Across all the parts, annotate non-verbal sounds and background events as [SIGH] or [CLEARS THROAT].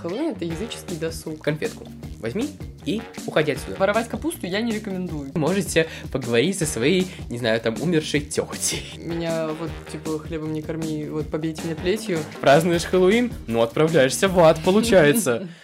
Хэллоуин — это языческий досуг. Конфетку возьми и уходи отсюда. Воровать капусту я не рекомендую. Можете поговорить со своей, не знаю, там, умершей тетей. Меня вот, типа, хлебом не корми, вот побейте меня плетью. Празднуешь Хэллоуин? Ну, отправляешься в ад, получается. [LAUGHS]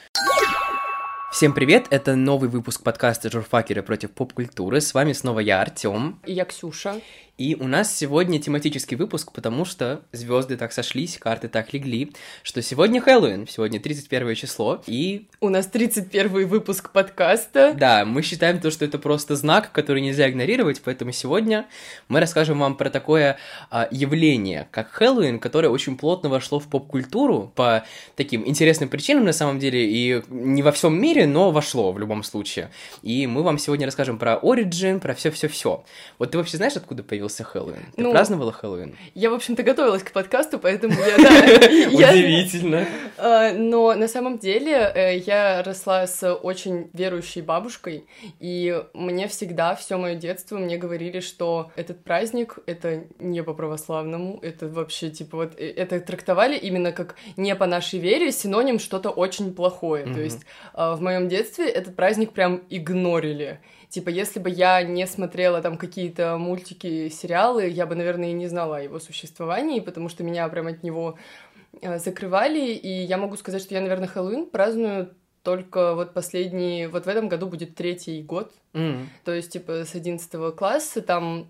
Всем привет, это новый выпуск подкаста «Журфакеры против поп-культуры». С вами снова я, Артем. И я Ксюша. И у нас сегодня тематический выпуск, потому что звезды так сошлись, карты так легли, что сегодня Хэллоуин, сегодня 31 число, и... У нас 31 выпуск подкаста. Да, мы считаем то, что это просто знак, который нельзя игнорировать, поэтому сегодня мы расскажем вам про такое а, явление, как Хэллоуин, которое очень плотно вошло в поп-культуру по таким интересным причинам, на самом деле, и не во всем мире, но вошло в любом случае. И мы вам сегодня расскажем про Origin, про все-все-все. Вот ты вообще знаешь, откуда появился появился Хэллоуин? Ты ну, праздновала Хэллоуин? Я, в общем-то, готовилась к подкасту, поэтому [LAUGHS] я... Удивительно. А, но на самом деле э, я росла с очень верующей бабушкой, и мне всегда, все мое детство, мне говорили, что этот праздник — это не по православному, это вообще, типа, вот, э, это трактовали именно как не по нашей вере, синоним что-то очень плохое. То есть а, в моем детстве этот праздник прям игнорили. Типа, если бы я не смотрела там какие-то мультики, сериалы, я бы, наверное, и не знала о его существовании, потому что меня прям от него э, закрывали, и я могу сказать, что я, наверное, Хэллоуин праздную только вот последний, вот в этом году будет третий год, mm. то есть, типа, с 11 класса, там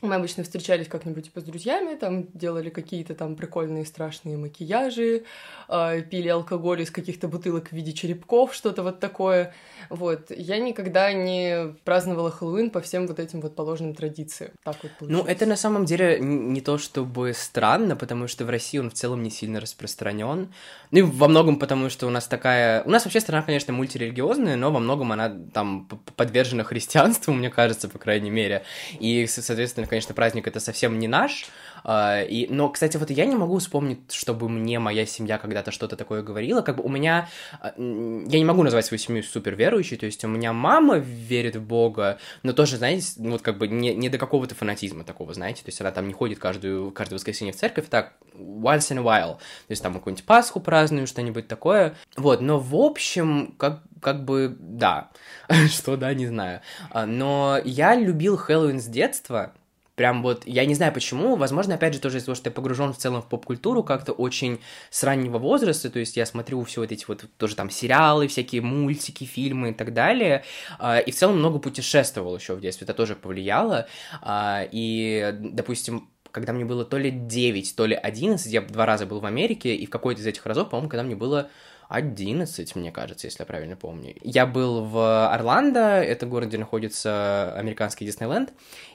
мы обычно встречались как-нибудь типа с друзьями, там делали какие-то там прикольные страшные макияжи, э, пили алкоголь из каких-то бутылок в виде черепков, что-то вот такое. Вот. Я никогда не праздновала Хэллоуин по всем вот этим вот положенным традициям. Так вот получилось. Ну, это на самом деле не то чтобы странно, потому что в России он в целом не сильно распространен. Ну и во многом потому, что у нас такая... У нас вообще страна, конечно, мультирелигиозная, но во многом она там подвержена христианству, мне кажется, по крайней мере. И, соответственно, конечно, праздник это совсем не наш. А, и, но, кстати, вот я не могу вспомнить, чтобы мне моя семья когда-то что-то такое говорила. Как бы у меня... А, я не могу назвать свою семью супер верующей, то есть у меня мама верит в Бога, но тоже, знаете, вот как бы не, не до какого-то фанатизма такого, знаете, то есть она там не ходит каждую, каждое воскресенье в церковь, так, once in a while, то есть там какую-нибудь Пасху праздную, что-нибудь такое, вот, но в общем, как, как бы, да, [LAUGHS] что да, не знаю, а, но я любил Хэллоуин с детства, прям вот, я не знаю почему, возможно, опять же, тоже из-за того, что я погружен в целом в поп-культуру как-то очень с раннего возраста, то есть я смотрю все вот эти вот тоже там сериалы, всякие мультики, фильмы и так далее, а, и в целом много путешествовал еще в детстве, это тоже повлияло, а, и, допустим, когда мне было то ли 9, то ли 11, я два раза был в Америке, и в какой-то из этих разов, по-моему, когда мне было 11, мне кажется, если я правильно помню. Я был в Орландо, это город, где находится американский Диснейленд,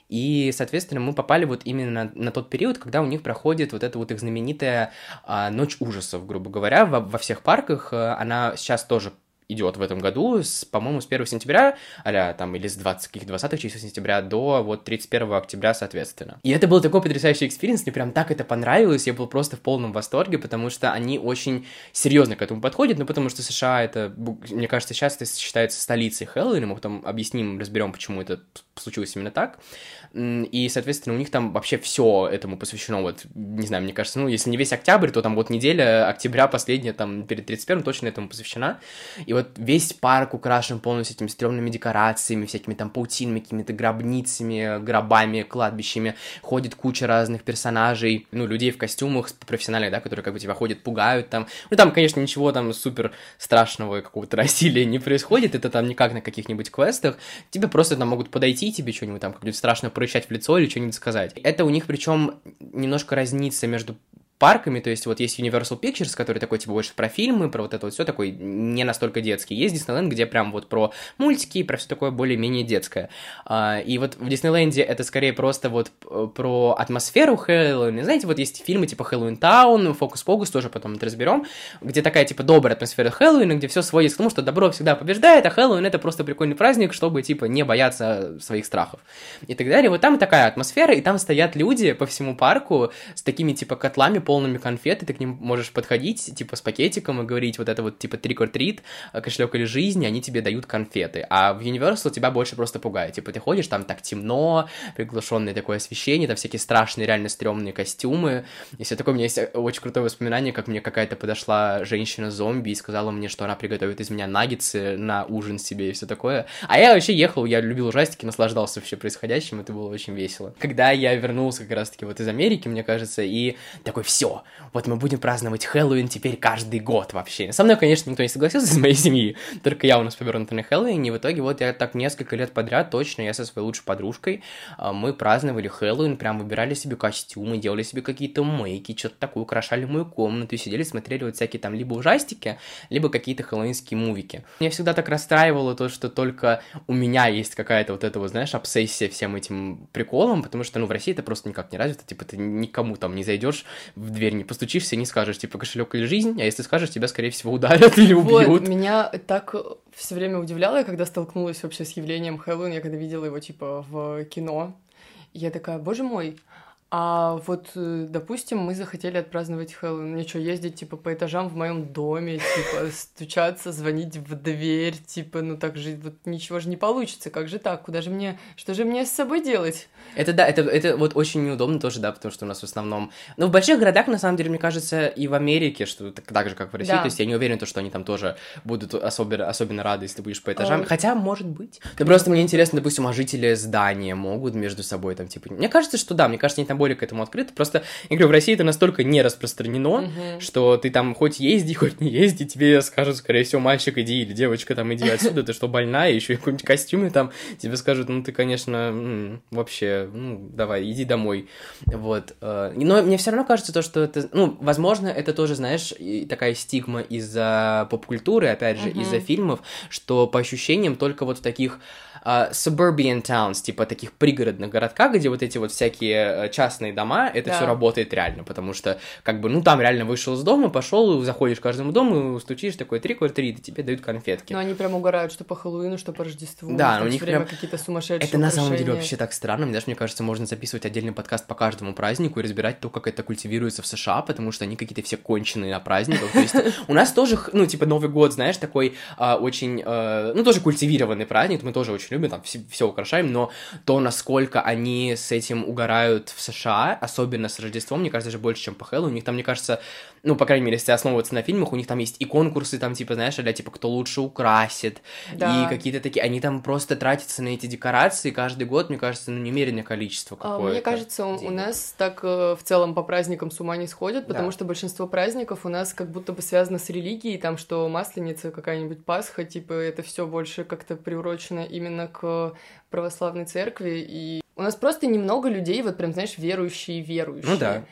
и, соответственно, мы попали вот именно на, тот период, когда у них проходит вот эта вот их знаменитая а, ночь ужасов, грубо говоря, во, во всех парках. Она сейчас тоже идет в этом году, с, по-моему, с 1 сентября, а там, или с 20, каких 20 чисел сентября до вот 31 октября, соответственно. И это был такой потрясающий experience, мне прям так это понравилось, я был просто в полном восторге, потому что они очень серьезно к этому подходят, ну, потому что США это, мне кажется, сейчас это считается столицей Хэллоуина, мы потом объясним, разберем, почему это случилось именно так. И, соответственно, у них там вообще все этому посвящено, вот, не знаю, мне кажется, ну, если не весь октябрь, то там вот неделя октября последняя, там, перед 31 точно этому посвящена. И вот весь парк украшен полностью этими стрёмными декорациями, всякими там паутинами, какими-то гробницами, гробами, кладбищами. Ходит куча разных персонажей, ну, людей в костюмах профессиональных, да, которые как бы тебя ходят, пугают там. Ну, там, конечно, ничего там супер страшного какого-то [LAUGHS] насилия не происходит, это там никак на каких-нибудь квестах. Тебе просто там могут подойти, тебе что-нибудь там, как-нибудь страшно прорычать в лицо или что-нибудь сказать. Это у них причем немножко разнится между парками, то есть вот есть Universal Pictures, который такой типа больше про фильмы, про вот это вот все такой не настолько детский. Есть Диснейленд, где прям вот про мультики, про все такое более-менее детское. А, и вот в Диснейленде это скорее просто вот про атмосферу Хэллоуина. Знаете, вот есть фильмы типа Хэллоуин Таун, Фокус Покус, тоже потом это разберем, где такая типа добрая атмосфера Хэллоуина, где все сводится к тому, что добро всегда побеждает, а Хэллоуин это просто прикольный праздник, чтобы типа не бояться своих страхов и так далее. Вот там такая атмосфера, и там стоят люди по всему парку с такими типа котлами, полными конфет, и ты к ним можешь подходить, типа, с пакетиком и говорить вот это вот, типа, trick or treat, кошелек или жизнь, они тебе дают конфеты. А в Universal тебя больше просто пугает. Типа, ты ходишь, там так темно, приглушенное такое освещение, там всякие страшные, реально стрёмные костюмы. И все такое. У меня есть очень крутое воспоминание, как мне какая-то подошла женщина-зомби и сказала мне, что она приготовит из меня наггетсы на ужин себе и все такое. А я вообще ехал, я любил ужастики, наслаждался вообще происходящим, это было очень весело. Когда я вернулся как раз-таки вот из Америки, мне кажется, и такой, все, вот мы будем праздновать Хэллоуин теперь каждый год вообще. Со мной, конечно, никто не согласился из моей семьи, только я у нас повернута на Хэллоуин, и в итоге вот я так несколько лет подряд точно, я со своей лучшей подружкой, а, мы праздновали Хэллоуин, прям выбирали себе костюмы, делали себе какие-то мейки, что-то такое, украшали мою комнату, и сидели, смотрели вот всякие там либо ужастики, либо какие-то хэллоуинские мувики. Меня всегда так расстраивало то, что только у меня есть какая-то вот эта вот, знаешь, обсессия всем этим приколом, потому что, ну, в России это просто никак не развито, типа, ты никому там не зайдешь дверь, не постучишься не скажешь, типа, кошелек или жизнь, а если скажешь, тебя, скорее всего, ударят [LAUGHS] или убьют. Вот, меня так все время удивляло, я когда столкнулась вообще с явлением Хэллоуин, я когда видела его, типа, в кино, я такая, боже мой, а вот, э, допустим, мы захотели отпраздновать Хэллоуин. Мне что, ездить, типа, по этажам в моем доме, типа, стучаться, звонить в дверь, типа, ну так же, вот ничего же не получится. Как же так? Куда же мне, что же мне с собой делать? Это да, это, это вот очень неудобно тоже, да, потому что у нас в основном... Ну, в больших городах, на самом деле, мне кажется, и в Америке, что так же, как в России, да. то есть я не уверен, то, что они там тоже будут особенно, особенно рады, если ты будешь по этажам. А... Хотя, может быть. Да просто мне интересно, допустим, а жители здания могут между собой там, типа... Мне кажется, что да, мне кажется, они там более к этому открыты. Просто, я говорю, в России это настолько не распространено, uh-huh. что ты там хоть езди, [LAUGHS] хоть не езди, тебе скажут, скорее всего, мальчик иди или девочка там иди отсюда, ты что, больная, еще и какой-нибудь костюме там, тебе скажут, ну ты, конечно, вообще, ну, давай, иди домой. Вот. Э, но мне все равно кажется то, что это, ну, возможно, это тоже, знаешь, такая стигма из-за поп-культуры, опять же, uh-huh. из-за фильмов, что по ощущениям только вот в таких uh, suburban towns, типа таких пригородных городках, где вот эти вот всякие э, частные дома, это да. все работает реально, потому что, как бы, ну, там реально вышел из дома, пошел, заходишь к каждому дому, стучишь такой три квартиры, и тебе дают конфетки. Но они прям угорают, что по Хэллоуину, что по Рождеству. Да, у них прям... какие-то сумасшедшие Это на самом деле вообще так странно, мне даже, мне кажется, можно записывать отдельный подкаст по каждому празднику и разбирать то, как это культивируется в США, потому что они какие-то все конченые на праздниках, то есть [LAUGHS] у нас тоже, ну, типа, Новый год, знаешь, такой а, очень, а, ну, тоже культивированный праздник, мы тоже очень любим, там, все украшаем, но то, насколько они с этим угорают в США, особенно с Рождеством, мне кажется, даже больше, чем по Хэллоу. У них там, мне кажется, ну, по крайней мере, если основываться на фильмах, у них там есть и конкурсы, там, типа, знаешь, для, типа, кто лучше украсит, да. и какие-то такие, они там просто тратятся на эти декорации каждый год, мне кажется, ну, немеренное количество какое-то. Мне кажется, денег. у нас так э, в целом по праздникам с ума не сходят, потому да. что большинство праздников у нас как будто бы связано с религией, там, что Масленица, какая-нибудь Пасха, типа, это все больше как-то приурочено именно к православной церкви, и у нас просто немного людей, вот прям, знаешь, верующие-верующие. Ну да.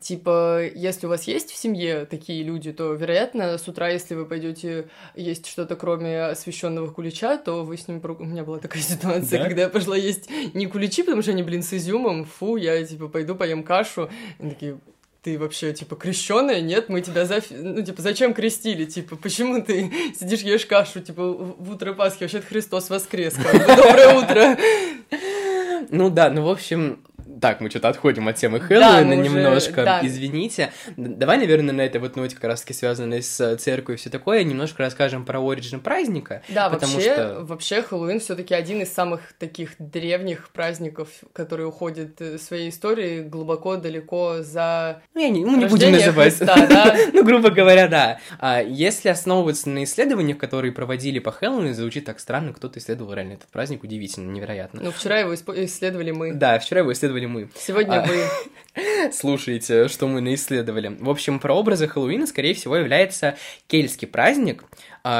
Типа, если у вас есть в семье такие люди, то, вероятно, с утра, если вы пойдете есть что-то кроме освященного кулича, то вы с ним... У меня была такая [LAUGHS] ситуация, да? когда я пошла есть не куличи, потому что они, блин, с изюмом, фу, я, типа, пойду поем кашу. И такие, ты вообще, типа, крещенная? Нет, мы тебя за... Ну, типа, зачем крестили? Типа, почему ты [LAUGHS] сидишь, ешь кашу, типа, в утро Пасхи? Вообще, Христос воскрес. Доброе утро! Ну да, ну, в общем, так, мы что-то отходим от темы Хэллоуина да, немножко, да. извините. Давай, наверное, на этой вот ноте, как раз-таки связанной с церковью и все такое, немножко расскажем про оригин праздника. Да, потому вообще, что... вообще Хэллоуин все таки один из самых таких древних праздников, который уходит э, своей историей глубоко, далеко за Ну, я не, мы не будем называть. Христа, да? [LAUGHS] ну, грубо говоря, да. А если основываться на исследованиях, которые проводили по Хэллоуину, звучит так странно, кто-то исследовал реально этот праздник, удивительно, невероятно. Ну, вчера его исследовали мы. Да, вчера его исследовали исследовали мы. Сегодня а, вы [LAUGHS] слушайте, что мы наисследовали. В общем, про образы Хэллоуина, скорее всего, является кельтский праздник,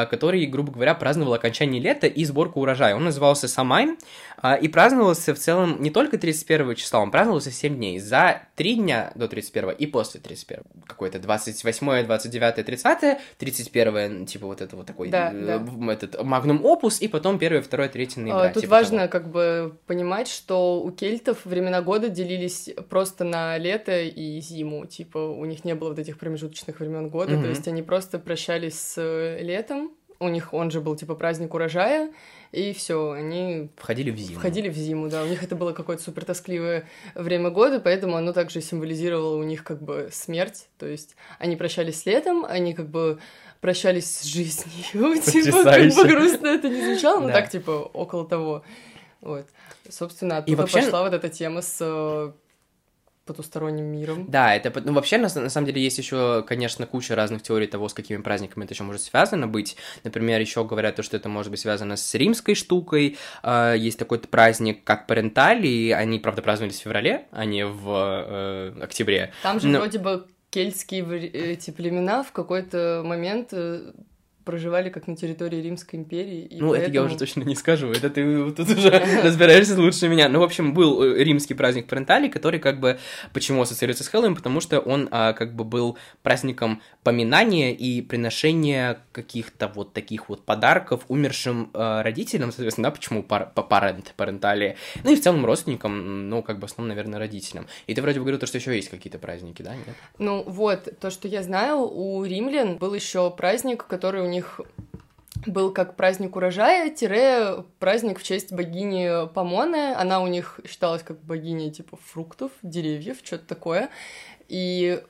который, грубо говоря, праздновал окончание лета и сборку урожая. Он назывался Самайн а, и праздновался в целом не только 31 числа, он праздновался 7 дней. За 3 дня до 31 и после 31. Какое-то 28, 29, 30, 31, типа вот это вот такой да, э, да. этот магнум опус, и потом 1, 2, 3 ноября. Тут типа важно того. как бы понимать, что у кельтов времена года делились просто на лето и зиму. Типа у них не было вот этих промежуточных времен года, mm-hmm. то есть они просто прощались с летом, у них он же был типа праздник урожая, и все, они входили в зиму. Входили в зиму, да. У них это было какое-то супер тоскливое время года, поэтому оно также символизировало у них как бы смерть. То есть они прощались с летом, они как бы прощались с жизнью. [LAUGHS] типа, как бы грустно это не звучало, но так, типа, около того. Вот. Собственно, оттуда пошла вот эта тема с э, потусторонним миром. Да, это, ну, вообще, на, на самом деле, есть еще, конечно, куча разных теорий того, с какими праздниками это еще может связано быть. Например, еще говорят то, что это может быть связано с римской штукой. Э, есть такой праздник, как Парентали, и они, правда, праздновались в феврале, а не в э, октябре. Там же Но... вроде бы кельтские эти племена в какой-то момент э, проживали как на территории Римской империи. И ну, поэтому... это я уже точно не скажу, это ты тут уже [LAUGHS] [LAUGHS] разбираешься лучше меня. Ну, в общем, был э, римский праздник Парентали, который как бы, почему ассоциируется с Хэллоуин, потому что он а, как бы был праздником поминания и приношения каких-то вот таких вот подарков умершим а, родителям, соответственно, да, почему пар парент, парентали, ну и в целом родственникам, ну, как бы в основном, наверное, родителям. И ты вроде бы говорил, что еще есть какие-то праздники, да? Нет? Ну, вот, то, что я знаю, у римлян был еще праздник, который у них них был как праздник урожая, тире праздник в честь богини Помоны. Она у них считалась как богиня типа фруктов, деревьев, что-то такое. И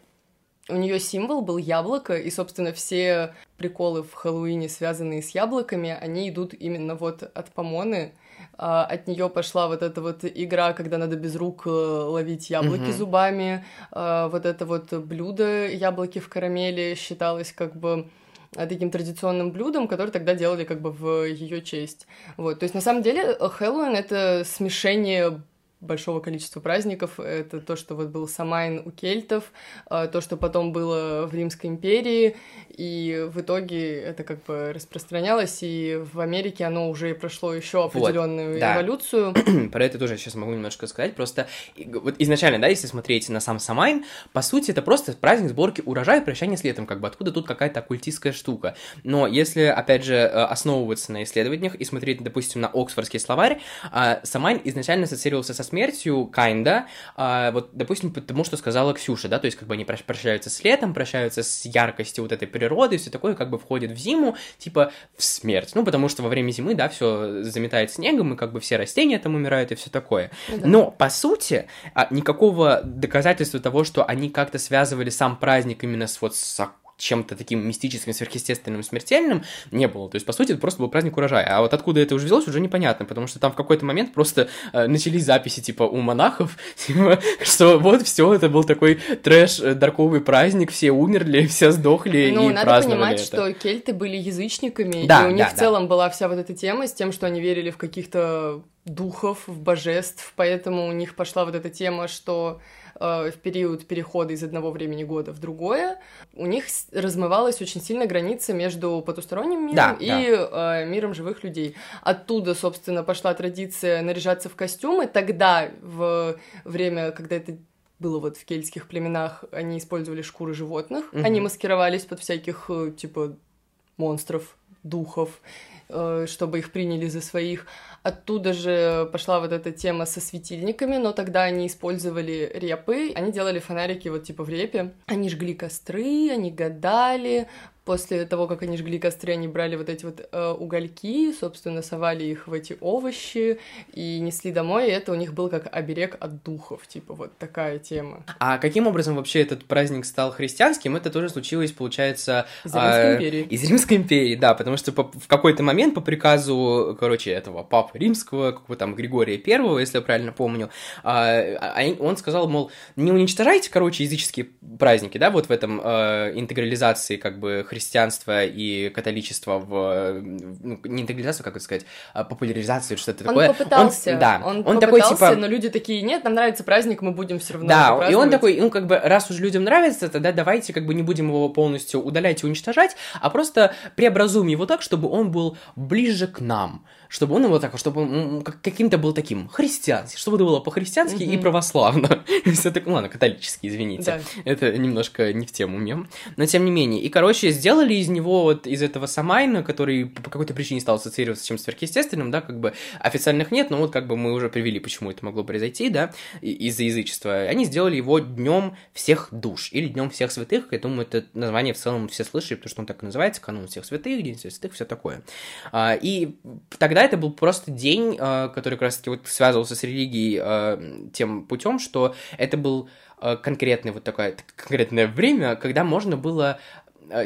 у нее символ был яблоко, и, собственно, все приколы в Хэллоуине, связанные с яблоками, они идут именно вот от Помоны. А, от нее пошла вот эта вот игра, когда надо без рук э, ловить яблоки mm-hmm. зубами. А, вот это вот блюдо яблоки в карамели считалось как бы таким традиционным блюдом, который тогда делали как бы в ее честь. Вот, то есть на самом деле Хэллоуин это смешение большого количества праздников. Это то, что вот был Самайн у кельтов, а, то, что потом было в Римской империи, и в итоге это как бы распространялось, и в Америке оно уже прошло еще определенную вот, да. эволюцию. [CLEARS THROAT] Про это тоже сейчас могу немножко сказать. Просто вот изначально, да, если смотреть на сам Самайн, по сути, это просто праздник сборки урожая и прощания с летом, как бы откуда тут какая-то оккультистская штука. Но если, опять же, э, основываться на исследованиях и смотреть, допустим, на Оксфордский словарь, а, Самайн изначально ассоциировался со смертью, kinda, а, вот, допустим, потому что сказала Ксюша, да, то есть как бы они прощаются с летом, прощаются с яркостью вот этой природы, все такое как бы входит в зиму, типа в смерть, ну, потому что во время зимы, да, все заметает снегом, и как бы все растения там умирают и все такое. Ну да. Но, по сути, а, никакого доказательства того, что они как-то связывали сам праздник именно с вот с чем-то таким мистическим, сверхъестественным, смертельным не было. То есть, по сути, это просто был праздник урожая. А вот откуда это уже взялось, уже непонятно, потому что там в какой-то момент просто э, начались записи, типа, у монахов, [LAUGHS] типа, что вот все, это был такой трэш, э, дарковый праздник, все умерли, [LAUGHS] все сдохли ну, и надо понимать, это. что кельты были язычниками, да, и у них да, в целом была вся вот эта тема с тем, что они верили в каких-то духов, в божеств, поэтому у них пошла вот эта тема, что в период перехода из одного времени года в другое, у них размывалась очень сильно граница между потусторонним миром да, и да. Э, миром живых людей. Оттуда, собственно, пошла традиция наряжаться в костюмы. Тогда, в время, когда это было вот в кельтских племенах, они использовали шкуры животных, угу. они маскировались под всяких, э, типа, монстров, духов, чтобы их приняли за своих. Оттуда же пошла вот эта тема со светильниками, но тогда они использовали репы, они делали фонарики вот типа в репе. Они жгли костры, они гадали, После того, как они жгли костры, они брали вот эти вот э, угольки, собственно, совали их в эти овощи и несли домой, и это у них был как оберег от духов, типа вот такая тема. А каким образом вообще этот праздник стал христианским? Это тоже случилось, получается... Из Римской э, империи. Из Римской империи, да, потому что по, в какой-то момент по приказу, короче, этого папы римского, какого там Григория Первого, если я правильно помню, э, он сказал, мол, не уничтожайте, короче, языческие праздники, да, вот в этом э, интегрализации как бы христианство и католичество в, ну, не интегрализацию, как это сказать, а популяризацию, что-то он такое. Попытался, он Да, он, он попытался, такой, типа... но люди такие, нет, нам нравится праздник, мы будем все равно Да, и он такой, ну, как бы, раз уж людям нравится, тогда давайте, как бы, не будем его полностью удалять и уничтожать, а просто преобразуем его так, чтобы он был ближе к нам, чтобы он его так, чтобы он каким-то был таким христианским, чтобы это было по-христиански mm-hmm. и православно. [LAUGHS] Все так, ладно, католический, извините. Да. Это немножко не в тему мем. Но тем не менее. И, короче, сделали из него вот из этого Самайна, который по какой-то причине стал ассоциироваться с чем-то сверхъестественным, да, как бы официальных нет, но вот как бы мы уже привели, почему это могло произойти, да, из-за язычества. Они сделали его днем всех душ или днем всех святых. Я думаю, это название в целом все слышали, потому что он так и называется, канун всех святых, день всех святых, все такое. А, и тогда это был просто день, а, который как раз-таки вот связывался с религией а, тем путем, что это был конкретное вот такое конкретное время, когда можно было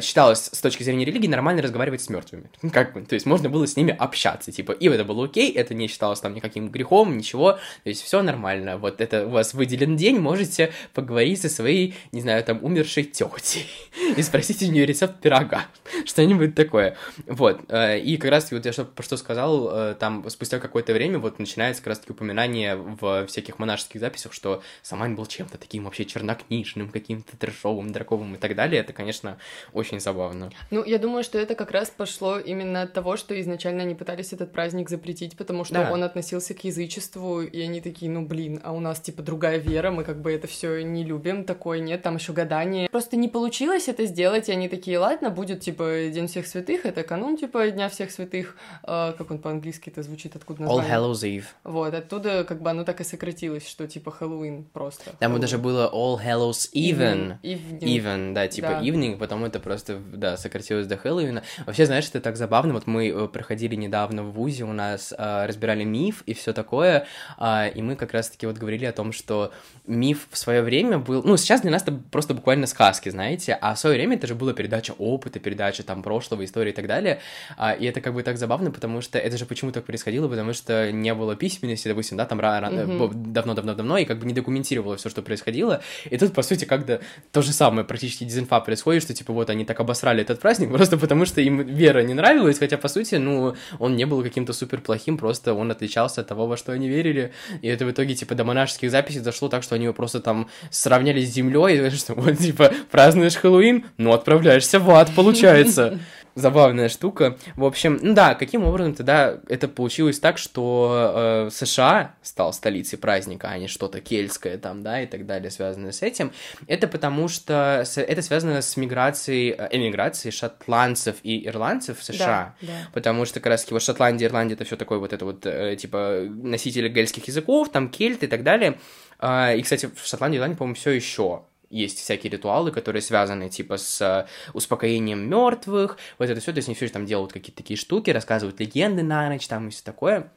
считалось с точки зрения религии нормально разговаривать с мертвыми. Как бы, то есть можно было с ними общаться, типа, и это было окей, это не считалось там никаким грехом, ничего, то есть все нормально. Вот это у вас выделен день, можете поговорить со своей, не знаю, там, умершей тетей [LAUGHS] и спросить у нее рецепт пирога, [LAUGHS] что-нибудь такое. Вот, э, и как раз вот я что, про что сказал, э, там спустя какое-то время вот начинается как раз таки упоминание в всяких монашеских записях, что Самайн был чем-то таким вообще чернокнижным, каким-то трешовым, драковым и так далее. Это, конечно, очень забавно. Ну, я думаю, что это как раз пошло именно от того, что изначально они пытались этот праздник запретить, потому что да. он относился к язычеству, и они такие, ну, блин, а у нас, типа, другая вера, мы как бы это все не любим, такое нет, там еще гадание. Просто не получилось это сделать, и они такие, ладно, будет, типа, День всех святых, это канун, типа, Дня всех святых, э, как он по-английски это звучит, откуда название? All Hallows Eve. Вот, оттуда, как бы, оно так и сократилось, что, типа, Хэллоуин просто. Там даже было All Hallows Even. Even, even да, типа, да. evening, потом это просто, да, сократилось до Хэллоуина. Вообще, знаешь, это так забавно. Вот мы э, проходили недавно в ВУЗе, у нас э, разбирали миф и все такое, э, и мы как раз-таки вот говорили о том, что миф в свое время был... Ну, сейчас для нас это просто буквально сказки, знаете, а в свое время это же была передача опыта, передача там прошлого, истории и так далее. Э, и это как бы так забавно, потому что это же почему так происходило, потому что не было письменности, допустим, да, там давно-давно-давно, и как бы не документировало все, что происходило. И тут, по сути, когда то же самое практически дезинфа происходит, что типа вот они так обосрали этот праздник [LAUGHS] просто потому, что им вера не нравилась, хотя, по сути, ну, он не был каким-то супер плохим, просто он отличался от того, во что они верили, и это в итоге, типа, до монашеских записей дошло так, что они его просто там сравняли с землей, [LAUGHS] что вот, типа, празднуешь Хэллоуин, ну, отправляешься в ад, получается [LAUGHS] забавная штука. В общем, ну да, каким образом тогда это получилось так, что э, США стал столицей праздника, а не что-то кельтское там, да, и так далее, связанное с этим. Это потому что с, это связано с миграцией, э, эмиграцией шотландцев и ирландцев в США. Да, да. Потому что как раз вот Шотландия, Ирландия это все такое вот это вот, э, типа, носители гельских языков, там кельты и так далее. Э, и, кстати, в Шотландии, Ирландии, по-моему, все еще есть всякие ритуалы, которые связаны типа с э, успокоением мертвых, вот это все, то есть они все там делают какие-то такие штуки, рассказывают легенды на ночь, там и все такое.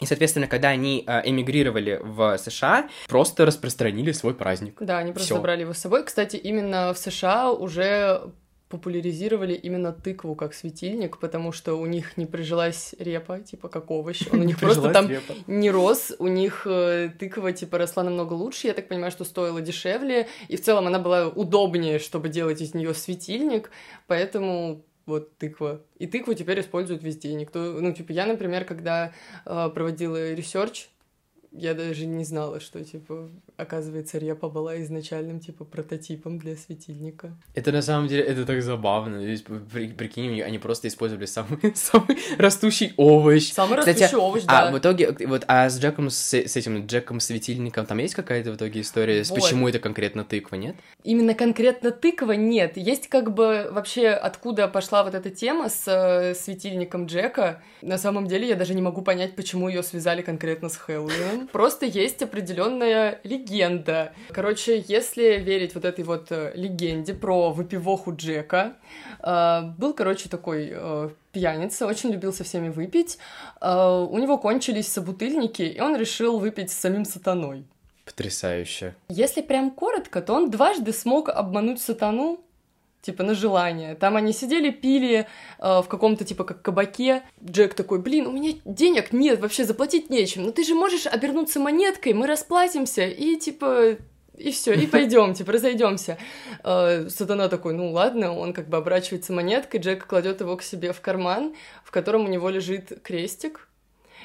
И, соответственно, когда они э, эмигрировали в США, просто распространили свой праздник. Да, они просто Всё. брали его с собой. Кстати, именно в США уже популяризировали именно тыкву как светильник, потому что у них не прижилась репа, типа как овощ, он у них просто там не рос, у них э, тыква типа росла намного лучше, я так понимаю, что стоила дешевле, и в целом она была удобнее, чтобы делать из нее светильник, поэтому вот тыква. И тыкву теперь используют везде. Никто, ну, типа, я, например, когда э, проводила research я даже не знала, что, типа, оказывается, репа была изначальным, типа, прототипом для светильника. Это на самом деле, это так забавно. То есть, при, прикинь, они просто использовали самый, [LAUGHS] самый растущий овощ. Самый Кстати, растущий овощ, а да. А в итоге, вот, а с Джеком, с, с этим Джеком-светильником, там есть какая-то в итоге история, вот. почему это конкретно тыква, нет? Именно конкретно тыква нет. Есть как бы вообще, откуда пошла вот эта тема с э, светильником Джека. На самом деле, я даже не могу понять, почему ее связали конкретно с Хэллоуином. Просто есть определенная легенда. Короче, если верить вот этой вот э, легенде про выпивоху Джека, э, был, короче, такой э, пьяница, очень любил со всеми выпить. У него кончились собутыльники, и он решил выпить с самим сатаной. Потрясающе. Если прям коротко, то он дважды смог обмануть сатану, типа, на желание. Там они сидели, пили э, в каком-то, типа, как кабаке. Джек такой, блин, у меня денег нет, вообще заплатить нечем. Но ты же можешь обернуться монеткой, мы расплатимся, и, типа, и все, и пойдем, типа, разойдемся. Э, сатана такой, ну ладно, он как бы оборачивается монеткой, Джек кладет его к себе в карман, в котором у него лежит крестик.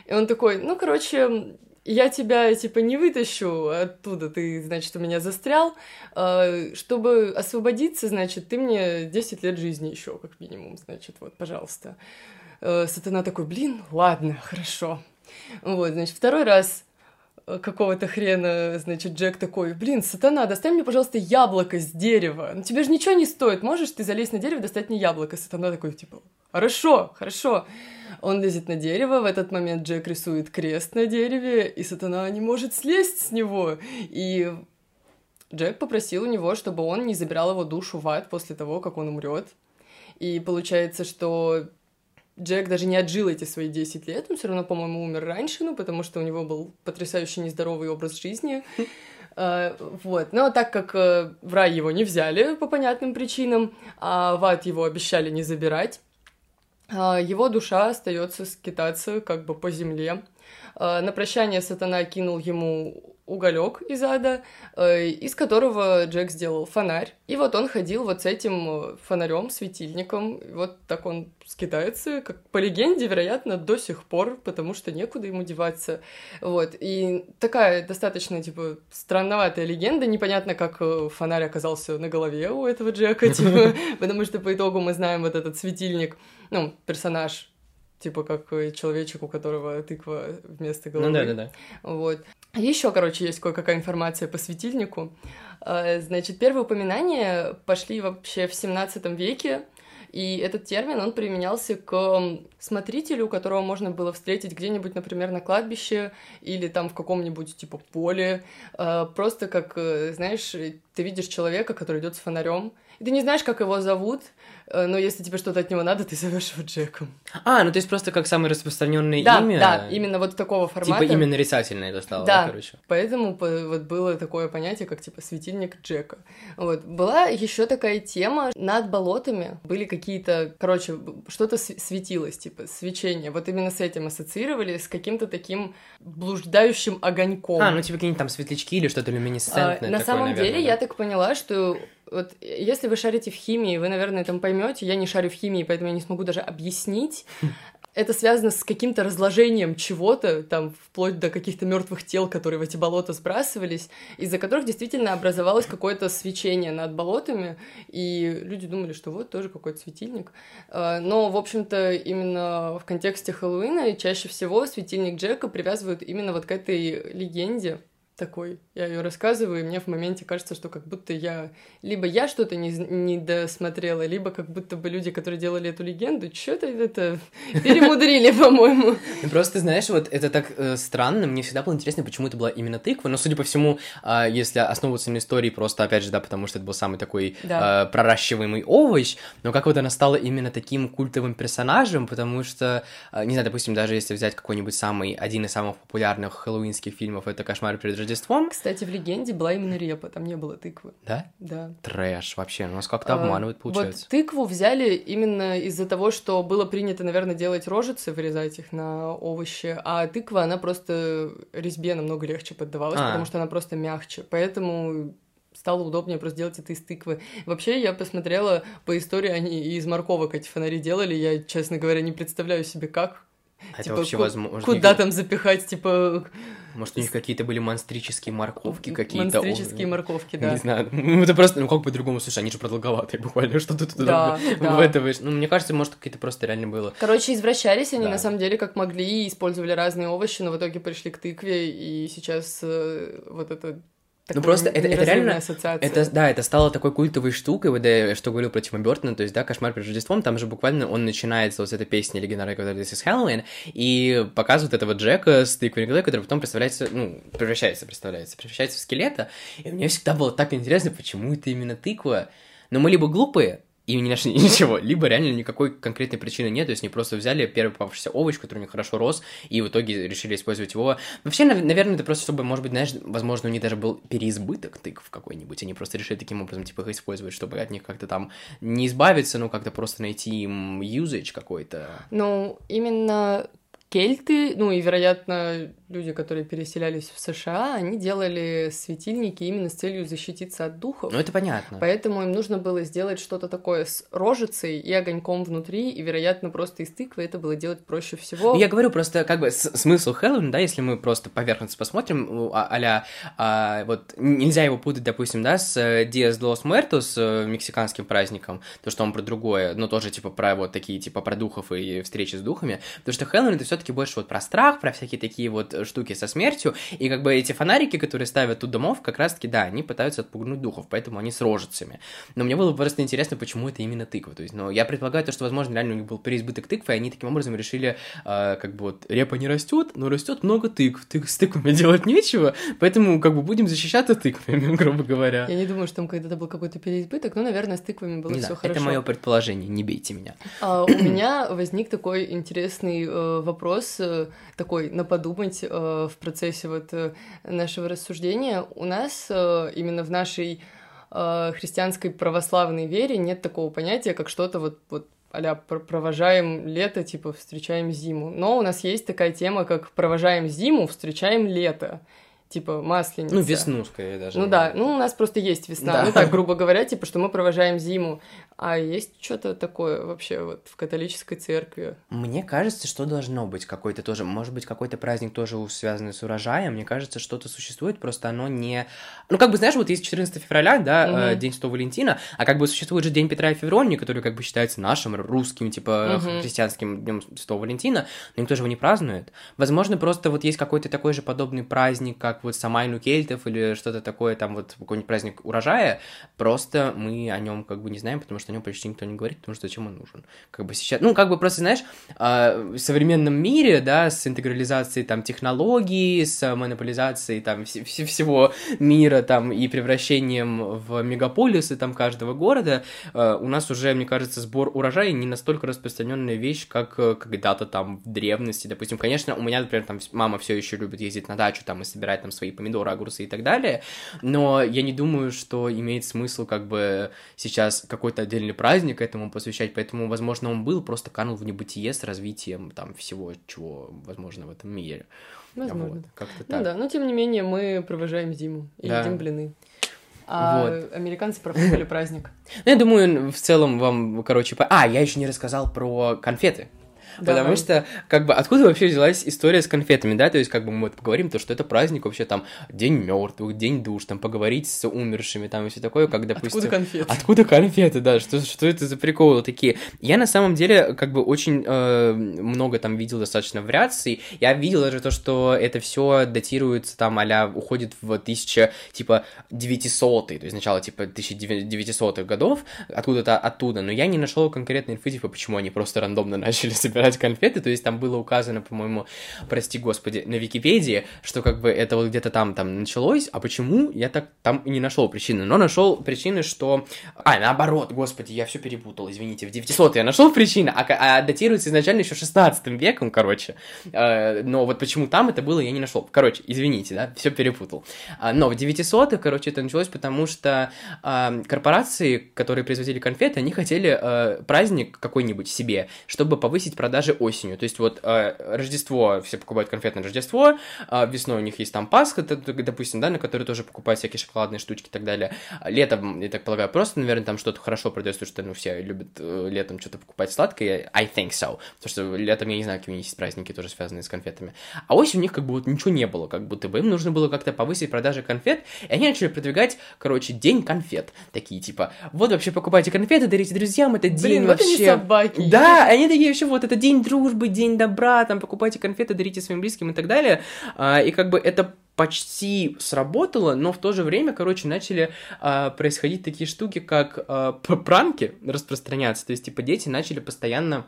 И он такой, ну, короче, я тебя, типа, не вытащу оттуда, ты, значит, у меня застрял. А, чтобы освободиться, значит, ты мне 10 лет жизни еще, как минимум, значит, вот, пожалуйста. А, сатана такой, блин, ладно, хорошо. Вот, значит, второй раз какого-то хрена, значит, Джек такой, блин, сатана, достань мне, пожалуйста, яблоко с дерева. Ну, тебе же ничего не стоит, можешь ты залезть на дерево, достать мне яблоко? Сатана такой, типа, хорошо, хорошо. Он лезет на дерево, в этот момент Джек рисует крест на дереве, и сатана не может слезть с него. И Джек попросил у него, чтобы он не забирал его душу в ад после того, как он умрет. И получается, что Джек даже не отжил эти свои 10 лет, он все равно, по-моему, умер раньше, ну, потому что у него был потрясающе нездоровый образ жизни. Uh, вот. Но так как uh, в рай его не взяли по понятным причинам, а в ад его обещали не забирать, его душа остается скитаться как бы по земле. На прощание сатана кинул ему уголек из ада, э, из которого Джек сделал фонарь. И вот он ходил вот с этим э, фонарем, светильником. Вот так он скитается, как по легенде, вероятно, до сих пор, потому что некуда ему деваться. Вот. И такая достаточно, типа, странноватая легенда. Непонятно, как э, фонарь оказался на голове у этого Джека, [LAUGHS] типа, потому что по итогу мы знаем вот этот светильник, ну, персонаж типа как человечек, у которого тыква вместо головы. Ну да, да, да. Вот. Еще, короче, есть кое-какая информация по светильнику. Э, значит, первые упоминания пошли вообще в 17 веке, и этот термин, он применялся к смотрителю, которого можно было встретить где-нибудь, например, на кладбище или там в каком-нибудь типа поле. Э, просто как, э, знаешь, ты видишь человека, который идет с фонарем, и ты не знаешь, как его зовут, Э, но если тебе что-то от него надо, ты зовешь его Джеком. А, ну то есть просто как самое распространенное да, имя. Да, именно вот такого формата. Типа имя нарицательное это стало, да, да, короче. Поэтому вот было такое понятие, как типа светильник Джека. Вот. Была еще такая тема, над болотами были какие-то, короче, что-то светилось, типа свечение. Вот именно с этим ассоциировали, с каким-то таким блуждающим огоньком. А, ну типа какие-нибудь там светлячки или что-то люминесцентное. А, на такое, самом наверное, деле, да? я так поняла, что вот если вы шарите в химии, вы, наверное, там поймете. Я не шарю в химии, поэтому я не смогу даже объяснить. [LAUGHS] Это связано с каким-то разложением чего-то, там, вплоть до каких-то мертвых тел, которые в эти болота сбрасывались, из-за которых действительно образовалось какое-то свечение над болотами, и люди думали, что вот тоже какой-то светильник. А, но, в общем-то, именно в контексте Хэллоуина чаще всего светильник Джека привязывают именно вот к этой легенде, такой. Я ее рассказываю, и мне в моменте кажется, что как будто я... Либо я что-то не, не досмотрела, либо как будто бы люди, которые делали эту легенду, что-то это [LAUGHS] перемудрили, по-моему. Ну, просто, знаешь, вот это так э, странно, мне всегда было интересно, почему это была именно тыква, но, судя по всему, э, если основываться на истории, просто, опять же, да, потому что это был самый такой э, проращиваемый овощ, но как вот она стала именно таким культовым персонажем, потому что, э, не знаю, допустим, даже если взять какой-нибудь самый, один из самых популярных хэллоуинских фильмов, это «Кошмар перед Рождеством», Кстати, в легенде была именно репа, там не было тыквы. да? Да. Трэш вообще, нас как-то А, обманывают, получается. Вот тыкву взяли именно из-за того, что было принято, наверное, делать рожицы, вырезать их на овощи, а тыква, она просто резьбе намного легче поддавалась, А. потому что она просто мягче. Поэтому стало удобнее просто делать это из тыквы. Вообще, я посмотрела по истории, они из морковок эти фонари делали, я, честно говоря, не представляю себе как. Хотя типа, вообще возможно. Куда там запихать, типа, Может, у них какие-то были монстрические морковки какие-то. монстрические Ой, морковки, да. Не знаю, ну это просто, ну как по-другому, слушай, они же продолговатые, буквально, что ты туда Да, да. вываливаешь. Ну, мне кажется, может, какие-то просто реально было. Короче, извращались они Да. на самом деле как могли, использовали разные овощи, но в итоге пришли к тыкве, и сейчас э, вот это Ну, просто это- это реально- ассоциация. Это, да, это стало такой культовой штукой, вот я что говорил про Тима Бёртона, то есть, да, «Кошмар перед Рождеством», там же буквально он начинается вот с этой песни легендарной, которая «This is Halloween», и показывает этого Джека с тыквой головой, который потом представляется, ну, превращается, представляется, превращается в скелета, и мне всегда было так интересно, почему это именно тыква, но мы либо глупые, и не нашли [LAUGHS] ничего, либо реально никакой конкретной причины нет, то есть они просто взяли первый попавшийся овощ, который у них хорошо рос, и в итоге решили использовать его. Вообще, нав- наверное, это просто, чтобы, может быть, знаешь, возможно, у них даже был переизбыток тыкв какой-нибудь, они просто решили таким образом, типа, их использовать, чтобы от них как-то там не избавиться, но как-то просто найти им юзач какой-то. Ну, именно кельты, ну и, вероятно, люди, которые переселялись в США, они делали светильники именно с целью защититься от духов. Ну, это понятно. Поэтому им нужно было сделать что-то такое с рожицей и огоньком внутри, и, вероятно, просто из тыквы это было делать проще всего. Я говорю просто, как бы, с- смысл Хэллоуина, да, если мы просто поверхностно посмотрим, а- а-ля, а, вот, нельзя его путать, допустим, да, с э, Диас de los Muertos, э, мексиканским праздником, то, что он про другое, но тоже, типа, про вот такие, типа, про духов и встречи с духами, потому что Хэллоуин — это все все-таки больше вот про страх, про всякие такие вот штуки со смертью, и как бы эти фонарики, которые ставят у домов, как раз-таки, да, они пытаются отпугнуть духов, поэтому они с рожицами. Но мне было просто интересно, почему это именно тыква, то есть, ну, я предполагаю то, что, возможно, реально у них был переизбыток тыквы, и они таким образом решили, э, как бы вот, репа не растет, но растет много тыкв, тык, с тыквами делать нечего, поэтому, как бы, будем защищаться тыквами, [LAUGHS] грубо говоря. Я не думаю, что там когда-то был какой-то переизбыток, но, наверное, с тыквами было Да, все хорошо. это мое предположение, не бейте меня. А, у меня возник такой интересный э, вопрос, э, такой на подумать э, в процессе вот э, нашего рассуждения. У нас именно в нашей христианской православной вере нет такого понятия, как что-то вот, вот а провожаем лето, типа встречаем зиму. Но у нас есть такая тема, как провожаем зиму, встречаем лето типа масленица. Ну, весну, скорее, даже. Ну да, ну у нас просто есть весна. Да. Ну так, грубо говоря, типа, что мы провожаем зиму. А есть что-то такое вообще вот в католической церкви? Мне кажется, что должно быть какой-то тоже, может быть, какой-то праздник тоже связанный с урожаем. Мне кажется, что-то существует, просто оно не... Ну, как бы, знаешь, вот есть 14 февраля, да, угу. День Святого Валентина, а как бы существует же День Петра и Февронии, который как бы считается нашим русским, типа, угу. христианским Днем Святого Валентина, но никто же его не празднует. Возможно, просто вот есть какой-то такой же подобный праздник, как вот Самайну Кельтов или что-то такое, там вот какой-нибудь праздник урожая, просто мы о нем как бы не знаем, потому что о нем почти никто не говорит, потому что зачем он нужен. Как бы сейчас, ну, как бы просто, знаешь, а, в современном мире, да, с интегрализацией там технологий, с монополизацией там вс- вс- всего мира там и превращением в мегаполисы там каждого города, а, у нас уже, мне кажется, сбор урожая не настолько распространенная вещь, как э, когда-то там в древности, допустим. Конечно, у меня, например, там мама все еще любит ездить на дачу там и собирать там свои помидоры, огурцы и так далее, но я не думаю, что имеет смысл как бы сейчас какой-то отдельный праздник этому посвящать, поэтому, возможно, он был, просто канул в небытие с развитием там всего, чего возможно в этом мире. Возможно. Вот, как-то так. Ну да, но тем не менее мы провожаем зиму и да. едим блины. А вот. американцы пропустили праздник. Ну, я думаю, в целом вам, короче, по... А, я еще не рассказал про конфеты. Давай. Потому что, как бы, откуда вообще взялась история с конфетами, да? То есть, как бы мы вот поговорим, то, что это праздник вообще там День мертвых, День душ, там поговорить с умершими, там и все такое, как, допустим... Откуда конфеты? Откуда конфеты, да? Что, что это за приколы такие? Я на самом деле, как бы, очень э, много там видел достаточно вариаций. Я видел даже то, что это все датируется там, а уходит в 1000, типа, 900 то есть начало, типа, 1900-х годов, откуда-то оттуда. Но я не нашел конкретной инфы, типа, почему они просто рандомно [LAUGHS] начали собирать собирать конфеты, то есть там было указано, по-моему, прости господи, на Википедии, что как бы это вот где-то там там началось, а почему я так там и не нашел причины, но нашел причины, что, а наоборот, господи, я все перепутал, извините, в 900 я нашел причины, а, а датируется изначально еще 16 веком, короче, э, но вот почему там это было, я не нашел, короче, извините, да, все перепутал, а, но в 900-х, короче, это началось, потому что э, корпорации, которые производили конфеты, они хотели э, праздник какой-нибудь себе, чтобы повысить продажи даже осенью. То есть вот э, Рождество, все покупают конфеты на Рождество, э, весной у них есть там Пасха, допустим, да, на которой тоже покупают всякие шоколадные штучки и так далее. Летом, я так полагаю, просто, наверное, там что-то хорошо продается, потому что, ну, все любят э, летом что-то покупать сладкое, I think so, потому что летом, я не знаю, какие у них есть праздники тоже связанные с конфетами. А осенью у них как бы вот ничего не было, как будто бы им нужно было как-то повысить продажи конфет, и они начали продвигать, короче, день конфет. Такие, типа, вот вообще покупайте конфеты, дарите друзьям, это день Блин, вообще... Вот они собаки. Да, они такие вообще, вот это день дружбы, день добра, там, покупайте конфеты, дарите своим близким и так далее. А, и как бы это почти сработало, но в то же время, короче, начали а, происходить такие штуки, как а, пранки распространяться. То есть, типа, дети начали постоянно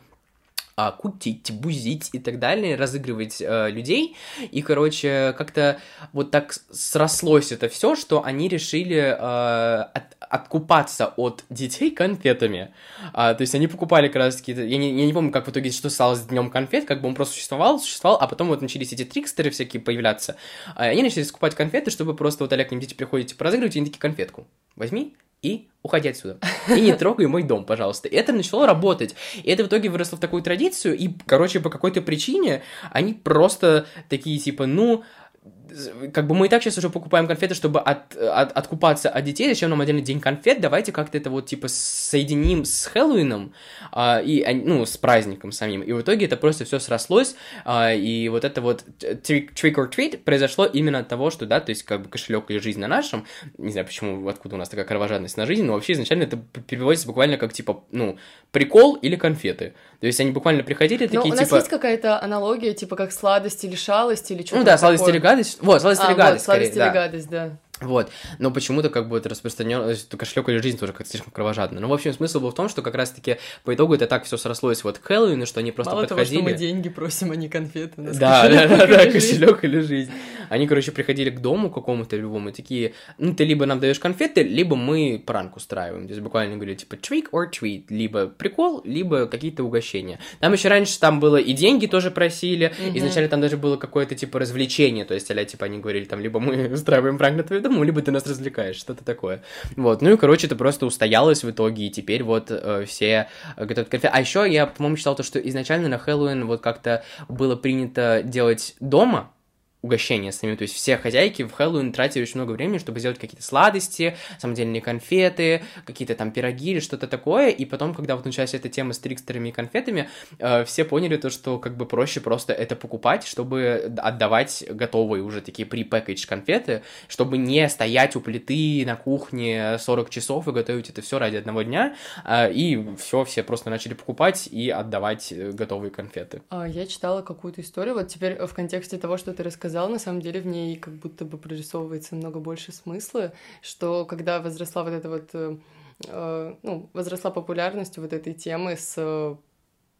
а, кутить, бузить и так далее, разыгрывать э, людей. И, короче, как-то вот так срослось это все, что они решили э, от, откупаться от детей конфетами. А, то есть они покупали как раз какие-то... Я не, я не помню, как в итоге, что стало с днем конфет, как бы он просто существовал, существовал, а потом вот начались эти трикстеры всякие появляться. А, они начали скупать конфеты, чтобы просто вот, Олег, к ним дети приходят, типа, разыгрывать, и такие, конфетку возьми, и уходи отсюда. И не трогай мой дом, пожалуйста. И это начало работать. И это в итоге выросло в такую традицию, и, короче, по какой-то причине они просто такие, типа, ну, как бы мы и так сейчас уже покупаем конфеты, чтобы от, от, откупаться от детей, зачем нам отдельный день конфет, давайте как-то это вот, типа, соединим с Хэллоуином, а, и, ну, с праздником самим, и в итоге это просто все срослось, а, и вот это вот trick, trick or treat произошло именно от того, что, да, то есть, как бы, кошелек или жизнь на нашем, не знаю, почему, откуда у нас такая кровожадность на жизнь, но вообще изначально это переводится буквально как, типа, ну, прикол или конфеты, то есть они буквально приходили такие, но у нас типа... есть какая-то аналогия, типа, как сладость или шалость, или что-то Ну да, сладость или гадость, вот, сладость а, или гадость, вот, сладость скорее, или да. гадость, да. Вот, но почему-то как бы это распространено, кошелек или жизнь тоже как-то слишком кровожадно. Ну, в общем, смысл был в том, что как раз-таки по итогу это так все срослось вот к Хэллоуину, что они просто Мало подходили. того, что мы деньги просим, а не конфеты. Да, да, да, да, кошелек или жизнь. Они, короче, приходили к дому какому-то любому и такие, ну, ты либо нам даешь конфеты, либо мы пранк устраиваем. То есть буквально говорили, типа, trick or treat, либо прикол, либо какие-то угощения. Там еще раньше там было и деньги тоже просили, изначально там даже было какое-то, типа, развлечение, то есть, а типа, они говорили, там, либо мы [LAUGHS] устраиваем пранк на твою дому, либо ты нас развлекаешь, что-то такое. Вот, ну и, короче, это просто устоялось в итоге, и теперь вот э, все э, готовят конфеты. А еще я, по-моему, читал то, что изначально на Хэллоуин вот как-то было принято делать дома, угощения самим, то есть все хозяйки в Хэллоуин тратили очень много времени, чтобы сделать какие-то сладости, самодельные конфеты, какие-то там пироги или что-то такое, и потом, когда вот началась эта тема с трикстерами и конфетами, э, все поняли то, что как бы проще просто это покупать, чтобы отдавать готовые уже такие pre-packaged конфеты, чтобы не стоять у плиты на кухне 40 часов и готовить это все ради одного дня, э, и все, все просто начали покупать и отдавать э, готовые конфеты. А, Я читала какую-то историю, вот теперь в контексте того, что ты рассказал, на самом деле в ней как будто бы прорисовывается много больше смысла, что когда возросла вот эта вот, э, э, ну, возросла популярность вот этой темы с э,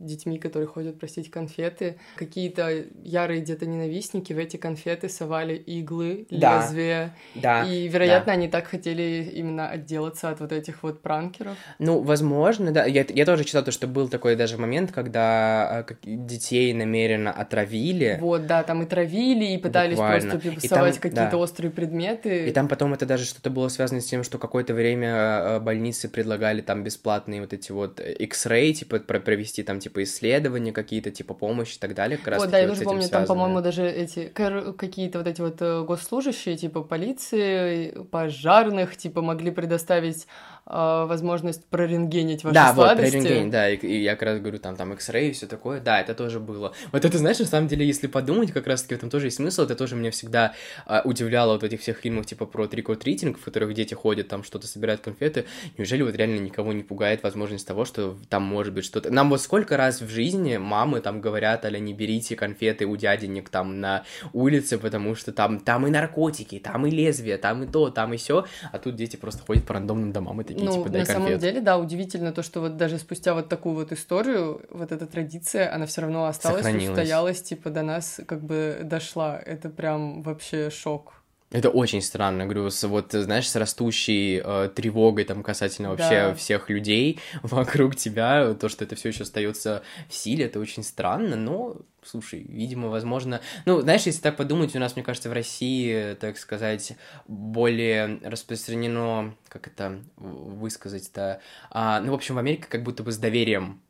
детьми, которые ходят просить конфеты, какие-то ярые где-то ненавистники в эти конфеты совали иглы, Да. лезвия, Да. и, вероятно, они так хотели именно отделаться от вот этих вот пранкеров. Ну, возможно, да. Я, я тоже читал, то, что был такой даже момент, когда как- детей намеренно отравили. Вот, да, там и травили, и пытались Буквально. просто совать какие-то да. острые предметы. И там потом это даже что-то было связано с тем, что какое-то время э, больницы предлагали там бесплатные вот эти вот э, X-ray, типа про- провести там типа исследования какие-то, типа помощь и так далее. Как раз Вот, да, я тоже помню, там, по-моему, даже эти какие-то вот эти вот э, госслужащие, типа полиции, пожарных, типа могли предоставить э, возможность прорентгенить ваши да, вот, про сладости. рентген, да, и, и я как раз говорю, там, там X-ray и все такое, да, это тоже было. Вот это, знаешь, на самом деле, если подумать, как раз-таки в этом тоже есть смысл, это тоже меня всегда а, удивляло вот этих всех фильмах, типа, про трикот-тритинг, в которых дети ходят, там, что-то собирают конфеты, неужели вот реально никого не пугает возможность того, что там может быть что-то... Нам вот сколько раз в жизни мамы там говорят, аля, не берите конфеты у дяденек там на улице, потому что там, там и наркотики, там и лезвия, там и то, там и все, а тут дети просто ходят по рандомным домам и такие, Ну, типа, дай на самом конфет. деле, да, удивительно то, что вот даже спустя вот такую вот историю, вот эта традиция, она все равно осталась, устоялась, типа до нас как бы дошла. Это прям вообще шок. Это очень странно, говорю, с, вот, знаешь, с растущей э, тревогой там касательно вообще Да. всех людей [LAUGHS] вокруг тебя, то, что это все еще остается в силе, это очень странно, но, слушай, видимо, возможно... Ну, знаешь, если так подумать, у нас, мне кажется, в России, так сказать, более распространено, как это высказать-то, а, ну, в общем, в Америке как будто бы с доверием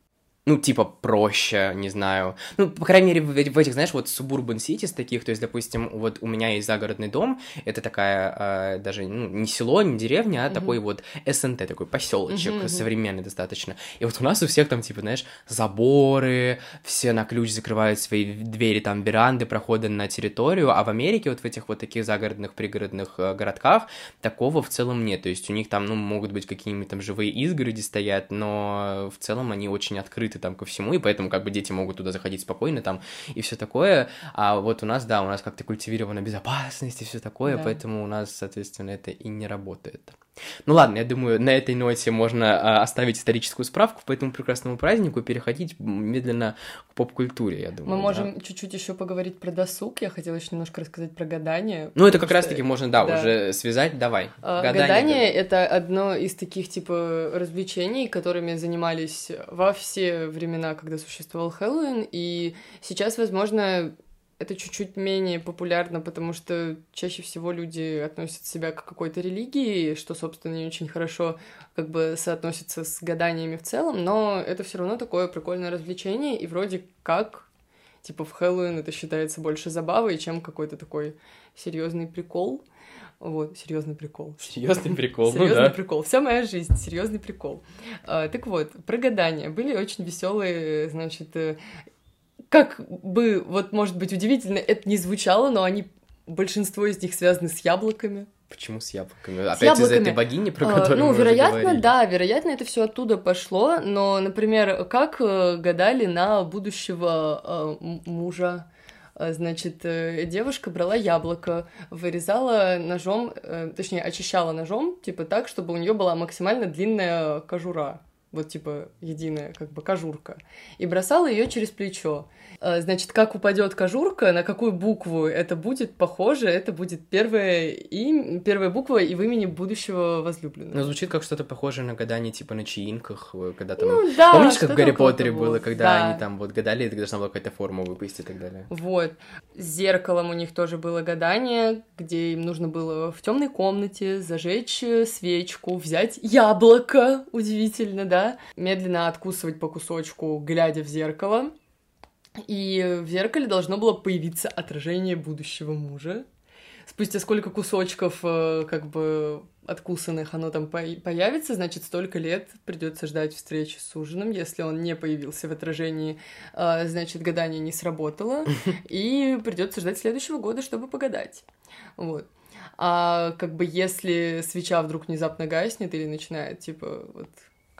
ну, типа, проще, не знаю. Ну, по крайней мере, в, в этих, знаешь, вот suburban cities таких, то есть, допустим, вот у меня есть загородный дом, это такая э, даже, ну, не село, не деревня, а Мгм. такой вот СНТ, такой поселочек, мгм. современный достаточно. И вот у нас у всех там, типа, знаешь, заборы, все на ключ закрывают свои двери, там, веранды, проходы на территорию, а в Америке вот в этих вот таких загородных, пригородных э, городках такого в целом нет, то есть у них там, ну, могут быть какие-нибудь там живые изгороди стоят, но в целом они очень открыты там ко всему, и поэтому как бы дети могут туда заходить спокойно там и все такое, а вот у нас, да, у нас как-то культивирована безопасность и все такое, Да. поэтому у нас, соответственно, это и не работает. Ну ладно, я думаю, на этой ноте можно а, оставить историческую справку по этому прекрасному празднику и переходить медленно к поп-культуре, я думаю. Мы да. можем чуть-чуть еще поговорить про досуг. Я хотела еще немножко рассказать про гадание. Ну, это как потому раз-таки что, можно, да, да. уже связать, давай. а, Гадание, Гадание, да. это одно из таких типа развлечений, которыми занимались во все времена, когда существовал Хэллоуин, и сейчас, возможно, это чуть-чуть менее популярно, потому что чаще всего люди относят себя к какой-то религии, что, собственно, не очень хорошо как бы соотносится с гаданиями в целом, но это все равно такое прикольное развлечение, и вроде как Типа в Хэллоуин это считается больше забавой, чем какой-то такой серьезный прикол. Вот, серьезный прикол. Серьезный прикол, ну Серьезный да. прикол. Вся моя жизнь серьезный прикол. А, так вот, про гадания. Были очень веселые, значит, э, как бы, вот, может быть, удивительно, это не звучало, но они, большинство из них связаны с яблоками. Почему с яблоками? Опять из-за яблоками. этой богини, про А, которую ну, мы уже вероятно, говорили? да, вероятно, это все оттуда пошло. Но, например, как э, гадали на будущего э, мужа? Э, Значит, девушка брала яблоко, вырезала ножом, точнее, очищала ножом, типа так, чтобы у нее была максимально длинная кожура. Вот, типа, единая, как бы, кожурка. И бросала ее через плечо. Э, Значит, как упадет кожурка, на какую букву это будет похоже, это будет первая, им, первая буква и в имени будущего возлюбленного. Ну, звучит как что-то похожее на гадание, типа, на чаинках, э, когда там... Ну да, Помнишь, как в Гарри Поттере того. было, когда Да. они там вот гадали, и должна была какая-то форма выпасть и так далее? Вот. С зеркалом у них тоже было гадание, где им нужно было в темной комнате зажечь э, свечку, взять яблоко, удивительно, да, медленно откусывать по кусочку, глядя в зеркало. И в зеркале должно было появиться отражение будущего мужа. Спустя сколько кусочков, э, как бы, откусанных оно там по- появится, значит, столько лет придется ждать встречи с ужином. Если он не появился в отражении, э, значит, гадание не сработало, [LAUGHS] и придется ждать следующего года, чтобы погадать. Вот. А как бы если свеча вдруг внезапно гаснет или начинает, типа, вот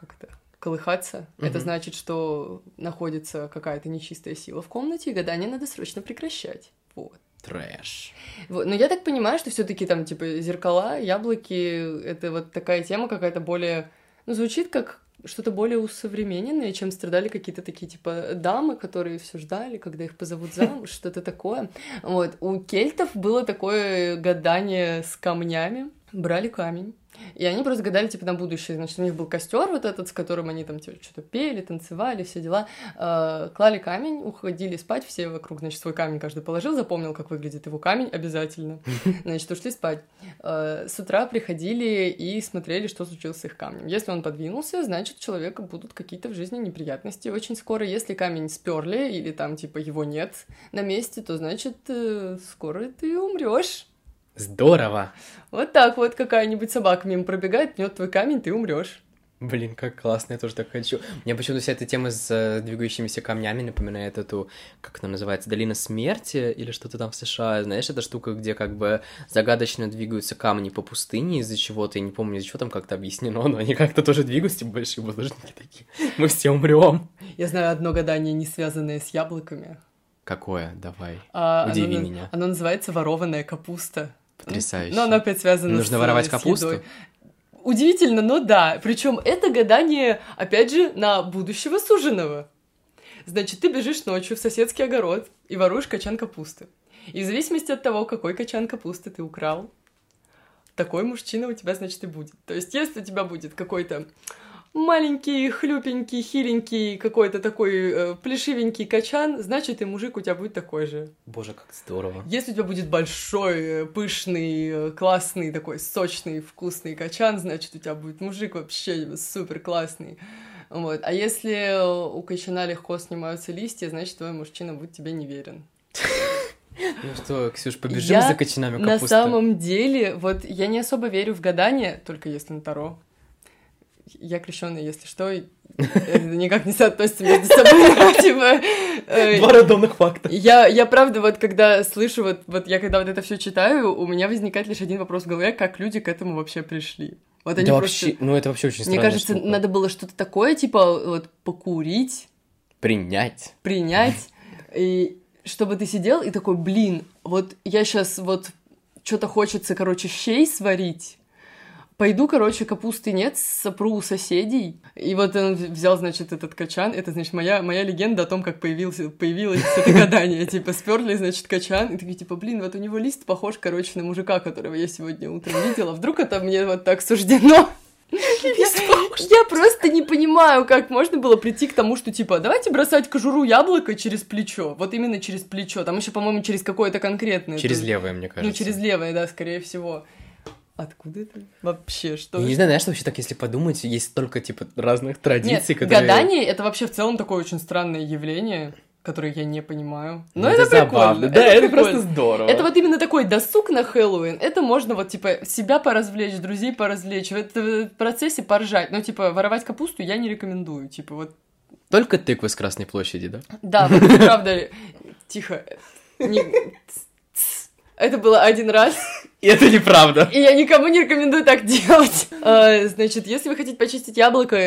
как-то колыхаться, это Мгм. значит, что находится какая-то нечистая сила в комнате, и гадание надо срочно прекращать. Вот. Трэш. Вот. Но я так понимаю, что все-таки там, типа, зеркала, яблоки это вот такая тема какая-то более. Ну, звучит как что-то более усовремененное, чем страдали какие-то такие, типа, дамы, которые все ждали, когда их позовут замуж, [LAUGHS] что-то такое. Вот. У кельтов было такое гадание с камнями. Брали камень. И они просто гадали, типа, на будущее. Значит, у них был костер вот этот, с которым они там типа, что-то пели, танцевали, все дела. Э, клали камень, уходили спать, все вокруг, значит, свой камень каждый положил, запомнил, как выглядит его камень, обязательно. [LAUGHS] Значит, ушли спать. Э, с утра приходили и смотрели, что случилось с их камнем. Если он подвинулся, значит, у человека будут какие-то в жизни неприятности очень скоро. Если камень сперли или там, типа, его нет на месте, то, значит, э, скоро ты умрешь. Здорово! Вот так вот какая-нибудь собака мимо пробегает, пнет твой камень, ты умрешь. Блин, как классно, я тоже так хочу. Мне почему-то вся эта тема с э, двигающимися камнями напоминает эту, как она называется, Долина Смерти или что-то там в США. Знаешь, эта штука, где как бы загадочно двигаются камни по пустыне из-за чего-то, я не помню, из-за чего там как-то объяснено, но они как-то тоже двигаются, большие булыжники такие. Мы все умрем. Я знаю одно гадание, не связанное с яблоками. Какое? Давай. А, Удиви оно, меня. Оно называется ворованная капуста. Потрясающе. Но оно опять связано Нужно с, воровать капусту? едой. Удивительно, но да. Причем это гадание, опять же, на будущего суженого. Значит, ты бежишь ночью в соседский огород и воруешь качан капусты. И в зависимости от того, какой качан капусты ты украл, такой мужчина у тебя, значит, и будет. То есть, если у тебя будет какой-то маленький, хлюпенький, хиленький, какой-то такой э, плешивенький качан, значит, и мужик у тебя будет такой же. Боже, как здорово. Если у тебя будет большой, э, пышный, э, классный, такой сочный, вкусный качан, значит, у тебя будет мужик вообще супер классный. Вот. А если у качана легко снимаются листья, значит, твой мужчина будет тебе неверен. Ну что, Ксюш, побежим Я за кочанами На капусты? самом деле, вот я не особо верю в гадание, только если на Таро. Я крещенная, если что, это никак не соотносится между собой. [LAUGHS] Типа, э, Два рандомных факта. Я, я правда, вот когда слышу, вот, вот я когда вот это все читаю, у меня возникает лишь один вопрос в голове, как люди к этому вообще пришли. Вот они Да просто... вообще, ну это вообще очень Мне кажется, штука. надо было что-то такое, типа, вот, покурить, Принять. принять, и чтобы ты сидел и такой, блин, вот я сейчас вот что-то хочется, короче, щей сварить, Пойду, короче, капусты нет, сопру у соседей. И вот он взял, значит, этот качан. Это, значит, моя, моя легенда о том, как появился, появилось это гадание. Типа, сперли, значит, качан. И такие, типа, блин, вот у него лист похож, короче, на мужика, которого я сегодня утром видела. Вдруг это мне вот так суждено? Я просто не понимаю, как можно было прийти к тому, что типа, давайте бросать кожуру яблока через плечо. Вот именно через плечо. Там еще, по-моему, через какое-то конкретное. Через левое, мне кажется. Ну, через левое, да, скорее всего. Откуда это вообще? Что? Я не знаю, знаешь, вообще так, если подумать, есть столько, типа, разных Нет, традиций, которые... гадание — это вообще в целом такое очень странное явление. которые я не понимаю. Но Ну, это, забавно. прикольно. Да, это, прикольно. просто здорово. Это вот именно такой досуг на Хэллоуин. Это можно вот, типа, себя поразвлечь, друзей поразвлечь, в этом процессе поржать. Но, типа, воровать капусту я не рекомендую. Типа, вот, Только тыквы с Красной площади, да? да, правда, тихо. Не- Это было один раз, И это неправда. и я никому не рекомендую так делать. [LAUGHS] А, Значит, если вы хотите почистить яблоко,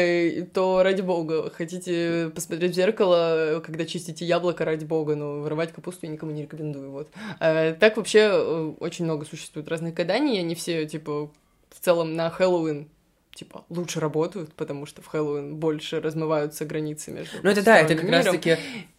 то ради бога. Хотите посмотреть в зеркало, когда чистите яблоко, ради бога, но воровать капусту я никому не рекомендую. Вот. А, Так вообще э, очень много существует разных гаданий, и они все, типа, в целом на Хэллоуин типа, лучше работают, потому что в Хэллоуин больше размываются границы между Ну это да, это как раз таки...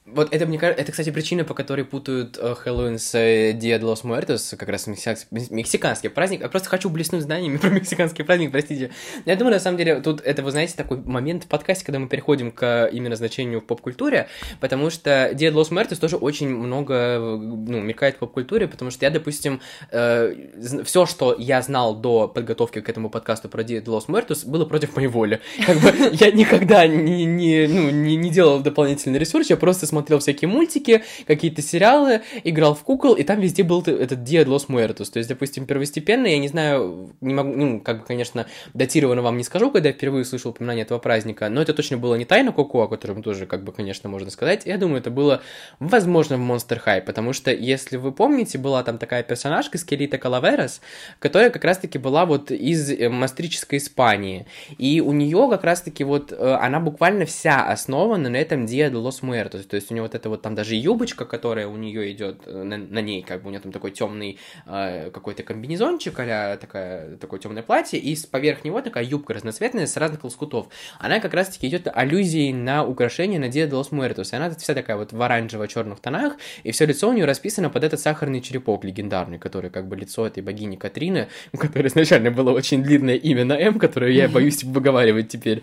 Вот это, мне кажется, это, кстати, причина, по которой путают э, Хэллоуин с э, Dia de los Muertos, как раз мексиканский, мексиканский праздник. Я просто хочу блеснуть знаниями [LAUGHS] про мексиканский праздник, простите. Я думаю, на самом деле, тут это, вы знаете, такой момент в подкасте, когда мы переходим к именно значению в поп-культуре, потому что Dia de los Muertos тоже очень много, ну, мелькает в поп-культуре, потому что я, допустим, все, что я знал до подготовки к этому подкасту про Dia de los Muertos, было против моей воли. Как бы [LAUGHS] я никогда не, не, ну, не делал дополнительный ресурс, я просто смотрел всякие мультики, какие-то сериалы, играл в кукол, и там везде был этот Dia de los Muertos. То есть, допустим, первостепенно, я не знаю, не могу, ну, как бы, конечно, датированно вам не скажу, когда я впервые слышал упоминание этого праздника, но это точно было не Тайна Коко, о котором тоже, как бы, конечно, можно сказать. Я думаю, это было, возможно, в Monster High, потому что, если вы помните, была там такая персонажка, Скелита Калаверас, которая как раз-таки была вот из э, мастрической Испании. И у нее как раз-таки вот, э, она буквально вся основана на этом Dia de los Muertos. То есть у нее вот это вот там даже юбочка, которая у нее идет э, на, на ней, как бы у нее там такой темный э, какой-то комбинезончик, а такая, такое темное платье, и поверх него такая юбка разноцветная с разных лоскутов. Она как раз-таки идет аллюзией на украшение на Dia de los Muertos. И она вся такая вот в оранжево-черных тонах, и все лицо у нее расписано под этот сахарный черепок легендарный, который как бы лицо этой богини Катрины, [LAUGHS] у которой изначально было очень длинное имя на М, которое я боюсь выговаривать теперь.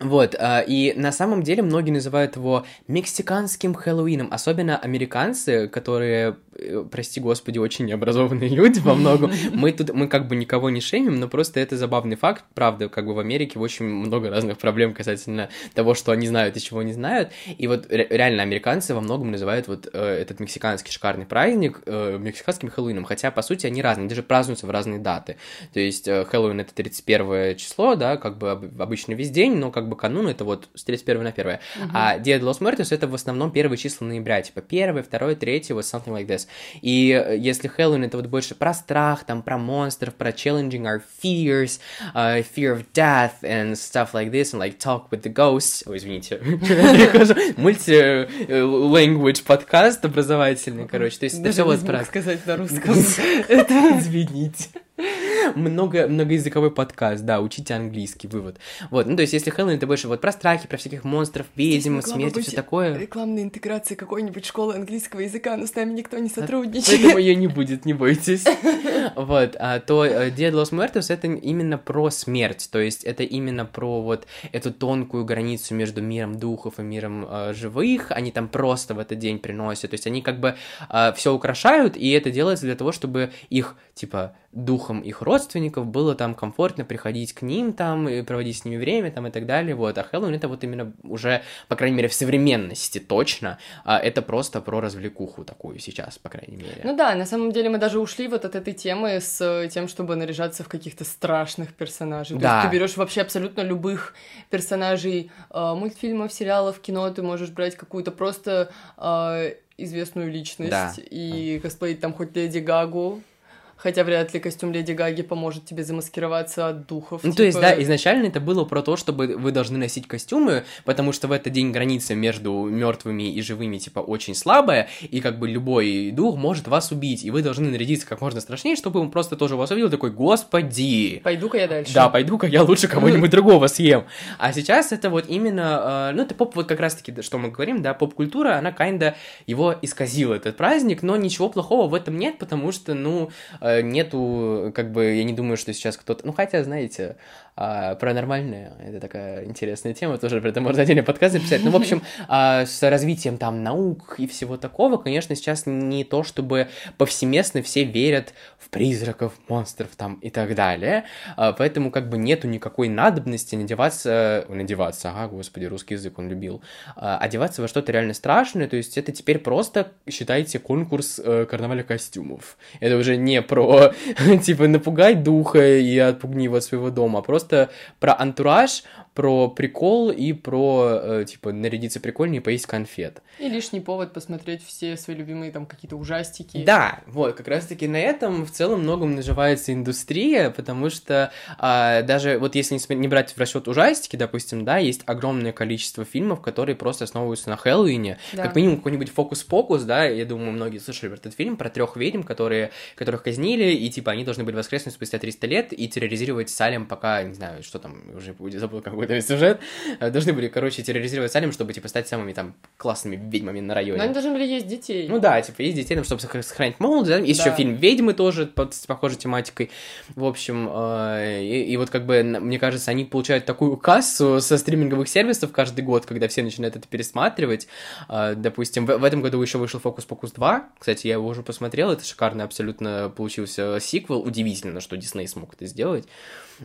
Вот, а, и на самом деле многие называют его мексиканским Хэллоуином, особенно американцы, которые, прости господи, очень необразованные [LAUGHS] люди во многом. [LAUGHS] Мы тут, мы как бы никого не шеймим, но просто это забавный факт, правда, как бы в Америке очень много разных проблем касательно того, что они знают и чего не знают, и вот ре- реально американцы во многом называют вот э, этот мексиканский шикарный праздник э, мексиканским Хэллоуином, хотя, по сути, они разные, даже празднуются в разные даты. То есть э, Хэллоуин это 31 число, да, как бы об- обычно весь день, но как бы канун это вот с 31 на 1. А Dia de los Muertos это в основном первые числа ноября, типа 1, 2, 3, вот something like this. И э, если Хэллоуин это вот больше про страх, там про монстров, про challenging our fears, uh, fear of death and stuff like this, and like talk with the ghosts. Ой, извините, [LAUGHS] мульти-language подкаст образовательный, короче. То есть это все вот про... сказать на русском. [LAUGHS] [LAUGHS] Извините. Много, многоязыковой подкаст, да, учите английский, вывод. Вот, ну, то есть, если Хэллоуин, это больше вот про страхи, про всяких монстров, ведьм, могла бы смерть и быть все такое. Рекламная интеграция какой-нибудь школы английского языка, но с нами никто не сотрудничает. Поэтому ее не [LAUGHS] будет, не бойтесь. Вот, а, то э, Dia de los Muertos это именно про смерть, то есть это именно про вот эту тонкую границу между миром духов и миром э, живых, они там просто в этот день приносят, то есть они как бы все украшают, и это делается для того, чтобы их, типа, духом их родственников было там комфортно приходить к ним там и проводить с ними время там и так далее, вот, а Хэллоуин это вот именно уже, по крайней мере, в современности точно, а это просто про развлекуху такую сейчас, по крайней мере. Ну да, на самом деле мы даже ушли вот от этой темы с э, тем, чтобы наряжаться в каких-то страшных персонажей. То Да. есть ты берешь вообще абсолютно любых персонажей э, мультфильмов, сериалов, кино, ты можешь брать какую-то просто э, известную личность Да. и косплеить там хоть Леди Гагу. Хотя вряд ли костюм Леди Гаги поможет тебе замаскироваться от духов. Ну, то есть, типа- да, изначально это было про то, чтобы вы должны носить костюмы, потому что в этот день граница между мертвыми и живыми, типа, очень слабая, и как бы любой дух может вас убить, и вы должны нарядиться как можно страшнее, чтобы он просто тоже вас увидел, такой, господи, Пойду-ка я дальше. да, пойду-ка я лучше кого-нибудь другого съем. А сейчас это вот именно, э, ну, это поп, вот как раз-таки, что мы говорим, да, поп-культура, она kinda его исказила, этот праздник, но ничего плохого в этом нет, потому что, ну, э, нету, как бы, я не думаю, что сейчас кто-то, ну, хотя, знаете, А, паранормальное, это такая интересная тема, тоже про это можно отдельно подкаст записать. Ну, в общем, а, с развитием там наук и всего такого, конечно, сейчас не то, чтобы повсеместно все верят в призраков, монстров там и так далее, а, поэтому как бы нету никакой надобности надеваться, надеваться, ага, господи, русский язык он любил, а, одеваться во что-то реально страшное, то есть это теперь просто, считайте, конкурс э, карнаваля костюмов. Это уже не про, [LAUGHS] типа, напугать духа и отпугни его от своего дома, а просто про антураж, про прикол и про, э, типа, нарядиться прикольнее и поесть конфет. И лишний повод посмотреть все свои любимые там какие-то ужастики. Да, вот, как раз-таки на этом в целом многом наживается индустрия, потому что а, даже вот если не, не брать в расчет ужастики, допустим, да, есть огромное количество фильмов, которые просто основываются на Хэллоуине, да. как минимум какой-нибудь фокус-покус, да, я думаю, многие слышали про этот фильм, про трех ведьм, которые, которых казнили, и типа они должны были воскреснуть спустя 300 лет и терроризировать Салем, пока, не знаю, что там, уже [LAUGHS] забыл какой-то сюжет, должны были, короче, терроризировать Салем, чтобы, типа, стать самыми там классными ведьмами на районе. Но они должны были есть детей. Ну да, типа, есть детей, ну, чтобы сохранить молодость, да? есть да. еще фильм «Ведьмы» тоже под похожей тематикой, в общем, э, и, и вот как бы, мне кажется, они получают такую кассу со стриминговых сервисов каждый год, когда все начинают это пересматривать, э, допустим, в, в этом году еще вышел «Фокус Покус 2», кстати, я его уже посмотрел, это шикарно абсолютно получился сиквел, удивительно, что Дисней смог это сделать,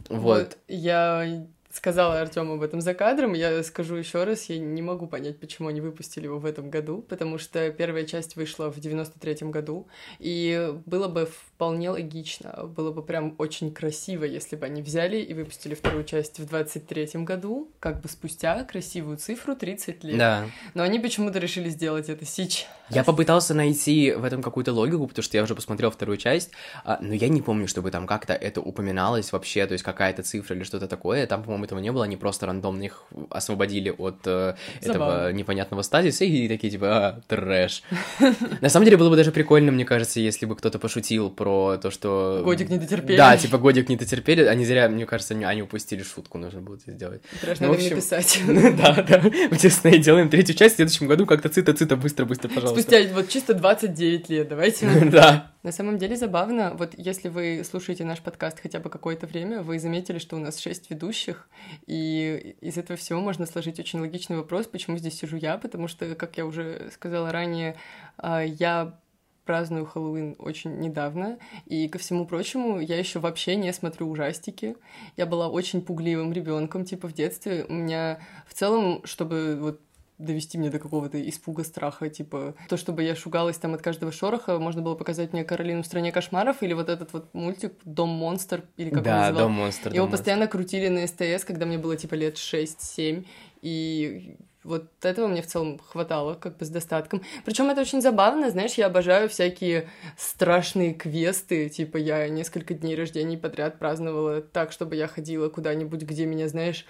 вот. вот я сказала Артему об этом за кадром. Я скажу еще раз, я не могу понять, почему они выпустили его в этом году, потому что первая часть вышла в 93-м году, и было бы вполне логично, было бы прям очень красиво, если бы они взяли и выпустили вторую часть в 23-м году, как бы спустя красивую цифру 30 лет. Да. Но они почему-то решили сделать это сейчас. Я попытался найти в этом какую-то логику, потому что я уже посмотрел вторую часть, а, но я не помню, чтобы там как-то это упоминалось вообще, то есть какая-то цифра или что-то такое. Там, по-моему, этого не было, они просто рандомно их освободили от э, этого непонятного стазиса и такие типа, а, трэш. [LAUGHS] На самом деле было бы даже прикольно, мне кажется, если бы кто-то пошутил про то, что... Годик не дотерпели. Да, типа годик не дотерпели, они зря, мне кажется, они упустили шутку, нужно было это сделать. Трэш ну, надо общем... написать. [LAUGHS] Да, да, в Дисней делаем третью часть в следующем году, как-то цита-цита, быстро-быстро, пожалуйста. Спустя вот чисто 29 лет, давайте. [LAUGHS] Да. На самом деле забавно, вот если вы слушаете наш подкаст хотя бы какое-то время, вы заметили, что у нас шесть ведущих, и из этого всего можно сложить очень логичный вопрос, почему здесь сижу я, потому что, как я уже сказала ранее, а, я праздную Хэллоуин очень недавно, и ко всему прочему, я еще вообще не смотрю ужастики. Я была очень пугливым ребенком, типа в детстве. У меня в целом, чтобы вот довести меня до какого-то испуга, страха, типа то, чтобы я шугалась там от каждого шороха, можно было показать мне Каролину в стране кошмаров или вот этот вот мультик Дом монстр или как да, он Дом монстр. Его Дом постоянно монстр. крутили на СТС, когда мне было типа лет 6-7, и вот этого мне в целом хватало, как бы с достатком. Причем это очень забавно, знаешь, я обожаю всякие страшные квесты, типа я несколько дней рождения подряд праздновала так, чтобы я ходила куда-нибудь, где меня, знаешь,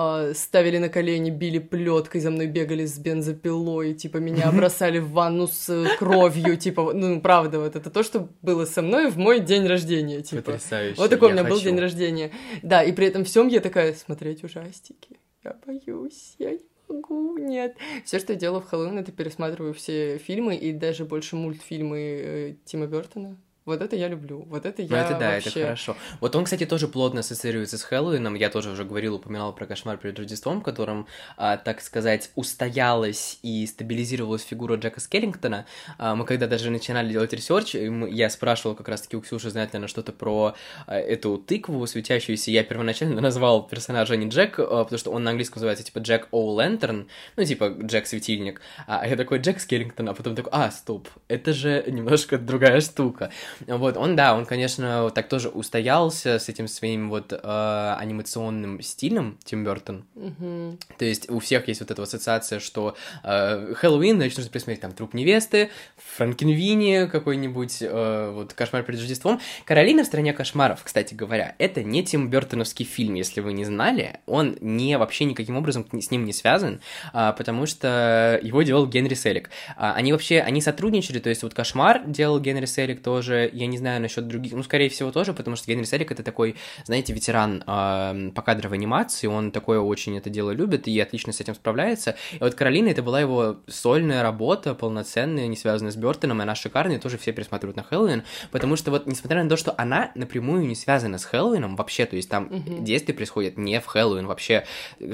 а, ставили на колени, били плеткой, за мной бегали с бензопилой, типа меня бросали в ванну с кровью, типа, ну, правда, вот это то, что было со мной в мой день рождения, типа. Потрясающе. Вот такой у меня был день рождения. Да, и при этом всем я такая, смотреть ужастики. Я боюсь, я не могу, нет. Все, что я делаю в Хэллоуин, это пересматриваю все фильмы и даже больше мультфильмы э, Тима Бертона. Вот это я люблю. Вот это ну, я это да, вообще... это хорошо. Вот он, кстати, тоже плотно ассоциируется с Хэллоуином. Я тоже уже говорил, упоминал про кошмар перед Рождеством, в котором, а, так сказать, устоялась и стабилизировалась фигура Джека Скеллингтона. А, мы когда даже начинали делать research, я спрашивал как раз-таки у Ксюши, знает ли она что-то про а, эту тыкву светящуюся. Я первоначально назвал персонажа не Джек, а, потому что он на английском называется типа Jack-o'-Lantern, ну типа Джек Светильник. А я такой Джек Скеллингтон, а потом такой, а, стоп, это же немножко другая штука. Вот, он, да, он, конечно, так тоже устоялся с этим своим вот э, анимационным стилем, Тим Бертон. Mm-hmm. То есть у всех есть вот эта ассоциация, что э, Хэллоуин, значит, нужно присмотреть там труп невесты, Франкенвини какой-нибудь, э, вот Кошмар перед Рождеством. Каролина в стране кошмаров, кстати говоря, это не Тим Бертоновский фильм, если вы не знали. Он не вообще никаким образом с ним не связан, э, потому что его делал Генри Селик. Э, они вообще, они сотрудничали, то есть вот Кошмар делал Генри Селик тоже, я не знаю насчет других, ну, скорее всего, тоже, потому что Генри Сарик это такой, знаете, ветеран э, по кадровой анимации, он такое очень это дело любит и отлично с этим справляется. И вот Каролина, это была его сольная работа, полноценная, не связанная с Бертоном, и она шикарная, тоже все пересматривают на Хэллоуин, потому что вот, несмотря на то, что она напрямую не связана с Хэллоуином вообще, то есть там Мгм. действие происходит не в Хэллоуин вообще,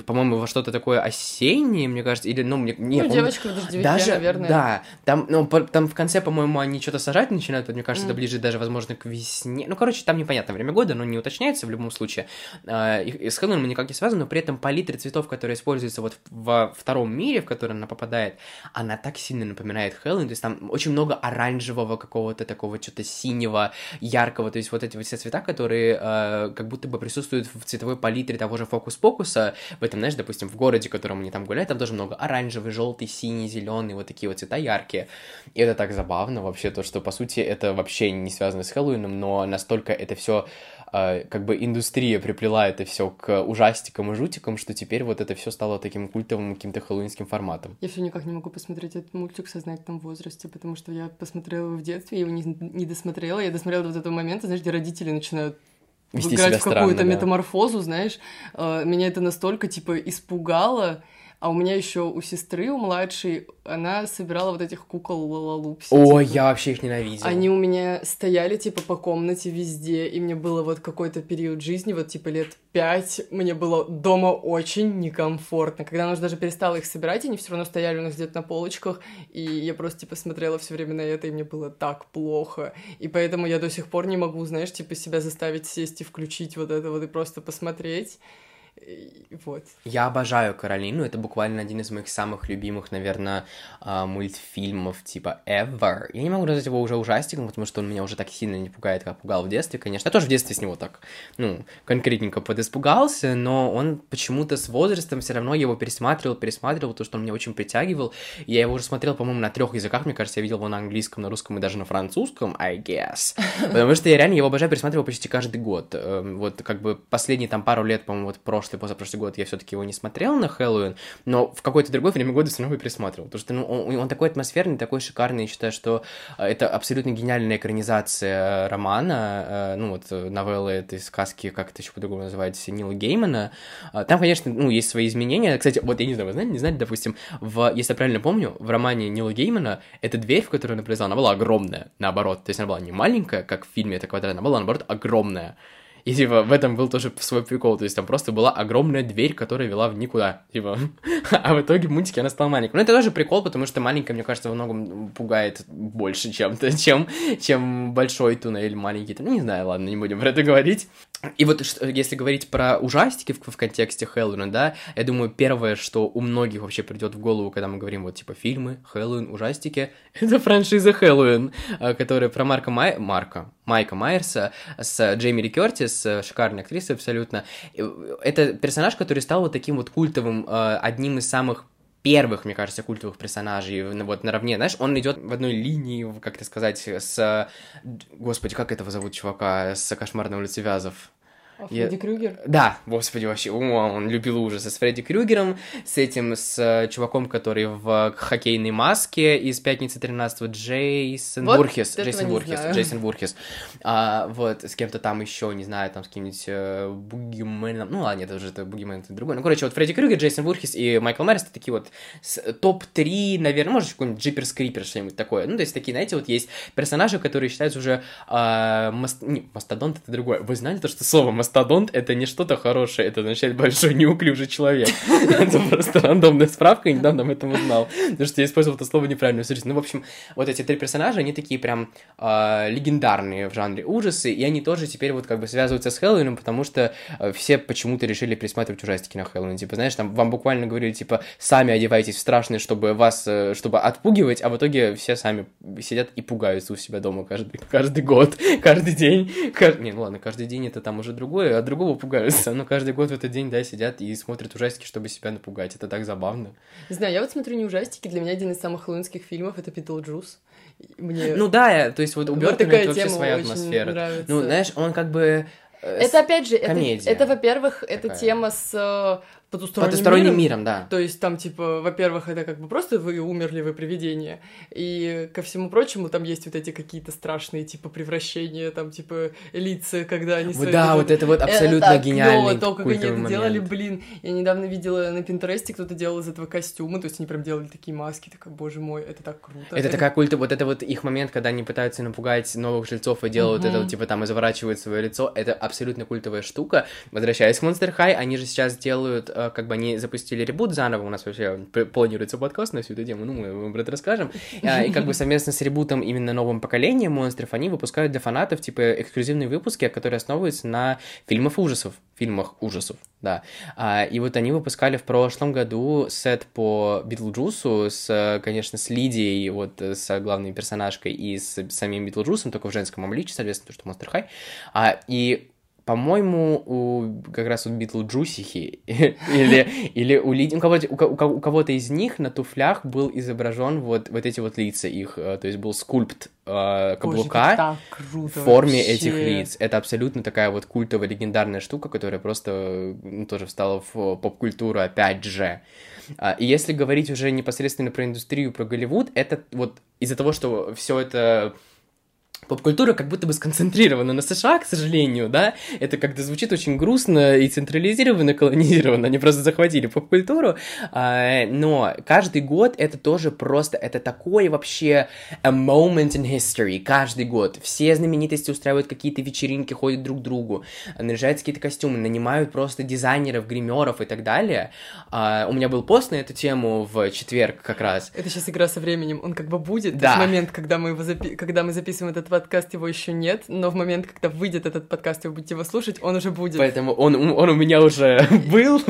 по-моему, во что-то такое осеннее, мне кажется, или, ну, мне... Не, Ну, девочка даже, наверное. да, там, ну, по- там в конце, по-моему, они что-то сажать начинают, вот мне кажется, это Ближе даже, возможно, к весне. Ну, короче, там непонятно время года, но не уточняется в любом случае. А, И, с Хэллоуином никак не связано, но при этом палитра цветов, которая используется вот во втором мире, в который она попадает, она так сильно напоминает Хэллоуин, то есть там очень много оранжевого какого-то такого, что-то синего, яркого, то есть вот эти все цвета, которые э, как будто бы присутствуют в цветовой палитре того же фокус-покуса, в этом, знаешь, допустим, в городе, в котором они там гуляют, там тоже много оранжевый, желтый, синий, зеленый, вот такие вот цвета яркие. И это так забавно вообще, то, что, по сути, это вообще не связано с Хэллоуином, но настолько это все как бы индустрия приплела это все к ужастикам и жутикам, что теперь вот это все стало таким культовым каким-то хэллоуинским форматом. Я все никак не могу посмотреть этот мультик в сознательном возрасте, потому что я посмотрела его в детстве, я его не, не досмотрела. Я досмотрела до вот этого момента, знаешь, где родители начинают Вести играть в какую-то да. метаморфозу, знаешь. Э, Меня это настолько, типа, испугало. А у меня еще у сестры, у младшей, она собирала вот этих кукол Лалалупси. Ой, типа. я вообще их ненавидел. Они у меня стояли, типа, по комнате везде, и мне было вот какой-то период жизни, вот, типа, лет пять, мне было дома очень некомфортно. Когда она уже даже перестала их собирать, они все равно стояли у нас где-то на полочках, и я просто, типа, смотрела все время на это, и мне было так плохо. И поэтому я до сих пор не могу, знаешь, типа, себя заставить сесть и включить вот это вот и просто посмотреть. Вот. Я обожаю Каролину, это буквально один из моих самых любимых, наверное, а, мультфильмов типа ever. Я не могу назвать его уже ужастиком, потому что он меня уже так сильно не пугает, как пугал в детстве, конечно. Я тоже в детстве с него так, ну, конкретненько подиспугался, но он почему-то с возрастом все равно его пересматривал, пересматривал, то, что он меня очень притягивал. Я его уже смотрел, по-моему, на трех языках, мне кажется, я видел его на английском, на русском и даже на французском, I guess. [LAUGHS] Потому что я реально его обожаю, пересматривал почти каждый год. Эм, Вот как бы последние там пару лет, по-моему, вот прошлый, позапрошлый год я все-таки его не смотрел на Хэллоуин, но в какое-то другое время года все равно его пересматривал. Потому что ну, он, он такой атмосферный, такой шикарный, я считаю, что э, это абсолютно гениальная экранизация романа, э, ну вот э, новеллы этой сказки, как это еще по-другому называется, Нила Геймана. А, Там, конечно, ну, есть свои изменения. Кстати, вот я не знаю, вы знаете, не знаете, допустим, в, если я правильно помню, в романе Нила Геймана эта дверь, в которую она пролезла, она была огромная, наоборот. То есть она была не маленькая, как в фильме «Это квадрат», она была, наоборот, огромная. И, типа, в этом был тоже свой прикол. То есть там просто была огромная дверь, которая вела в никуда. Типа, [LAUGHS] а в итоге в мультике она стала маленькой. Но это тоже прикол, потому что маленькая, мне кажется, во многом пугает больше чем-то, [LAUGHS] чем, чем большой туннель маленький. Ну, не знаю, ладно, не будем про это говорить. И вот если говорить про ужастики в, в контексте Хэллоуина, да, я думаю, первое, что у многих вообще придет в голову, когда мы говорим вот типа фильмы, Хэллоуин, ужастики, [LAUGHS] это франшиза Хэллоуин, э, которая про Марка Май... Марка, Майка Майерса с Джейми Ли Кертис, э, шикарной актрисой абсолютно. Э, Это персонаж, который стал вот таким вот культовым, э, одним из самых первых, мне кажется, культовых персонажей, вот наравне, знаешь, он идет в одной линии, как это сказать, с... Господи, как этого зовут чувака с «Кошмарной улицы Вязов»? А Я- Фредди Крюгер? Да, господи, вообще, о, он любил ужасы с Фредди Крюгером, с этим, с э, чуваком, который в хоккейной маске из «Пятницы 13 Джейсон Вот Вурхис, этого Джейсон Вурхис, знаю. Джейсон Вурхис, А, вот, с кем-то там еще, не знаю, там с каким-нибудь э, Бугименом, ну ладно, это уже это Бугимен, это другой, ну, короче, вот Фредди Крюгер, Джейсон Вурхис и Майкл Майерс, это такие вот с- топ-3, наверное, может, какой-нибудь Джиперс Крипер, что-нибудь такое, ну, то есть такие, знаете, вот есть персонажи, которые считаются уже а, маст- не, мастодонт это другое. Вы знали то, что слово мастодонт это не что-то хорошее, это означает большой неуклюжий человек. [LAUGHS] Это просто рандомная справка, я недавно об этом узнал. Потому что я использовал это слово неправильно. Ну, в общем, вот эти три персонажа, они такие прям а, легендарные в жанре ужасы, и они тоже теперь вот как бы связываются с Хэллоуином, потому что э, все почему-то решили пересматривать ужастики на Хэллоуин. Типа, знаешь, там вам буквально говорили, типа, сами одевайтесь в страшные, чтобы вас, э, чтобы отпугивать, а в итоге все сами сидят и пугаются у себя дома каждый, каждый год, [LAUGHS] каждый день. Кажд- Не, ну ладно, каждый день это там уже другое, от другого пугаются, но каждый год в этот день, да, сидят и смотрят ужастики, чтобы себя напугать. Это так забавно. Не знаю, я вот смотрю не ужастики, для меня один из самых хэллоуинских фильмов — это Битлджус. Мне Ну да, то есть вот у вот Бёртона такая это вообще своя очень атмосфера. нравится. Ну, знаешь, он как бы... э, Это опять же, комедия это, во-первых, это такая. тема с э, потусторонним, Потусторонним миром. миром, да. То есть там, типа, во-первых, это как бы просто вы умерли, вы привидение. И ко всему прочему, там есть вот эти какие-то страшные, типа, превращения, там, типа, лица, когда они... Вот да, вот это вот абсолютно так гениальный то, как они это делали, блин. Я недавно видела на Пинтересте, кто-то делал из этого костюмы, то есть они прям делали такие маски, такая, боже мой, это так круто. Это такая культа, вот это вот их момент, когда они пытаются напугать новых жильцов и делают Мгм. это, вот, типа, там, и заворачивают свое лицо, это абсолютно культовая штука. Возвращаясь к Monster High, они же сейчас делают, э, как бы они запустили ребут заново, у нас вообще планируется подкаст на всю эту тему, ну, мы вам про это расскажем. А, И как бы [LAUGHS] совместно с ребутом именно новым поколением монстров, они выпускают для фанатов, типа, эксклюзивные выпуски, которые основываются на фильмах ужасов, фильмах ужасов, да. А, И вот они выпускали в прошлом году сет по Битлджусу с, э, конечно, с Лидией, вот, э, с главной персонажкой и с самим Битлджусом, только в женском обличии, соответственно, потому что Monster High. А, И по-моему, у как раз у Битлджусихи [LAUGHS] или, или у Лиди, у кого-то, у, у ко- у кого-то из них на туфлях был изображен вот, вот эти вот лица их, э, то есть был скульпт э, Боже, каблука так круто в форме вообще. этих лиц. Это абсолютно такая вот культовая, легендарная штука, которая просто ну, тоже встала в поп-культуру опять же. А, И если говорить уже непосредственно про индустрию, про Голливуд, это вот из-за того, что все это поп-культура как будто бы сконцентрирована на США, к сожалению, да, это как-то звучит очень грустно и централизированно, колонизированно, они просто захватили поп-культуру, а, но каждый год это тоже просто, это такой вообще a moment in history, каждый год, все знаменитости устраивают какие-то вечеринки, ходят друг к другу, наряжаются какие-то костюмы, нанимают просто дизайнеров, гримеров и так далее, А, у меня был пост на эту тему в четверг как раз, Это сейчас игра со временем, он как бы будет. Да. В момент, когда мы, его запи- когда мы записываем этот подкаст, его еще нет, но в момент, когда выйдет этот подкаст, и вы будете его слушать, он уже будет. поэтому он, он у меня уже [LAUGHS] был,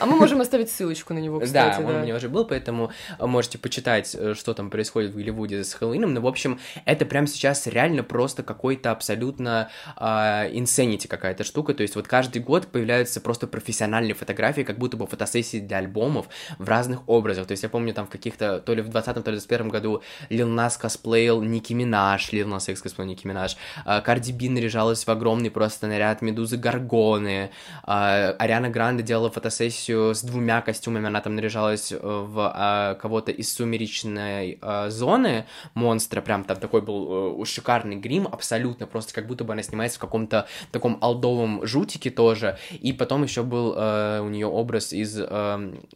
А мы можем оставить ссылочку на него, кстати, да, он у меня уже был, поэтому э, можете почитать, э, что там происходит в Голливуде с Хэллоуином. Но, в общем, это прямо сейчас реально просто какой-то абсолютно а, insanity какая-то штука. То есть вот каждый год появляются просто профессиональные фотографии, как будто бы фотосессии для альбомов в разных образах. То есть я помню там в каких-то, то ли в 20-м, то ли в 21 году Лил Нас косплеил Ники Минаж, Лил Нас Икс косплеил Ники Минаж, Карди Би наряжалась в огромный просто наряд Медузы Гаргоны, а, Ариана Гранде делала фотосессию с двумя костюмами, она там наряжалась э, в а, кого-то из сумеречной а, зоны монстра, прям там такой был э, шикарный грим, абсолютно, просто как будто бы она снимается в каком-то таком алдовом жутике тоже, и потом еще был э, у нее образ из,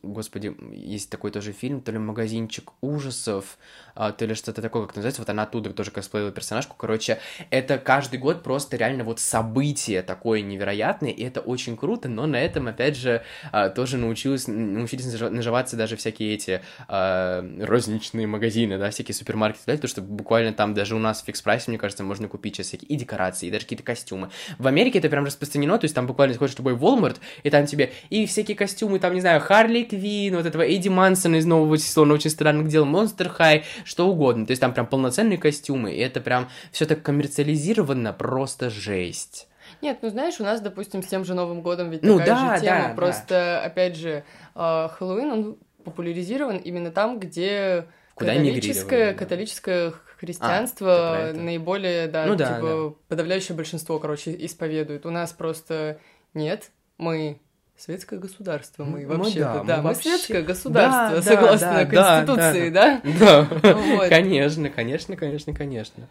господи, есть такой тоже фильм, то ли магазинчик ужасов, то ли что-то такое, как называется, вот она оттуда тоже косплеила персонажку, короче, это каждый год просто реально вот событие такое невероятное, и это очень круто, но на этом, опять же, а, тоже научилась, научились нажи- наживаться даже всякие эти а, розничные магазины, да, всякие супермаркеты, далее, потому что буквально там даже у нас в фикс-прайсе, мне кажется, можно купить сейчас всякие и декорации, и даже какие-то костюмы. В Америке это прям распространено, то есть там буквально сходишь в любой Walmart, и там тебе и всякие костюмы, там, не знаю, Харли Квин, вот этого Эдди Мансона из нового сезона очень странных дел, Monster High, что угодно. То есть там прям полноценные костюмы, и это прям все так коммерциализировано, просто жесть. Нет, ну знаешь, у нас, допустим, с тем же Новым годом ведь Ну такая да, же тема. да, да. Просто, опять же, э, Хэллоуин, он популяризирован именно там, где Куда католическое, да. католическое А, христианство это. наиболее, да, Ну да, типа, подавляющее большинство, короче, исповедует. У нас просто нет, мы светское государство, мы Ну вообще-то, да, да, мы мы, вообще- светское государство, Да, да, согласно да, да, Конституции, да? Да, [LAUGHS] Вот. конечно, конечно, конечно, конечно.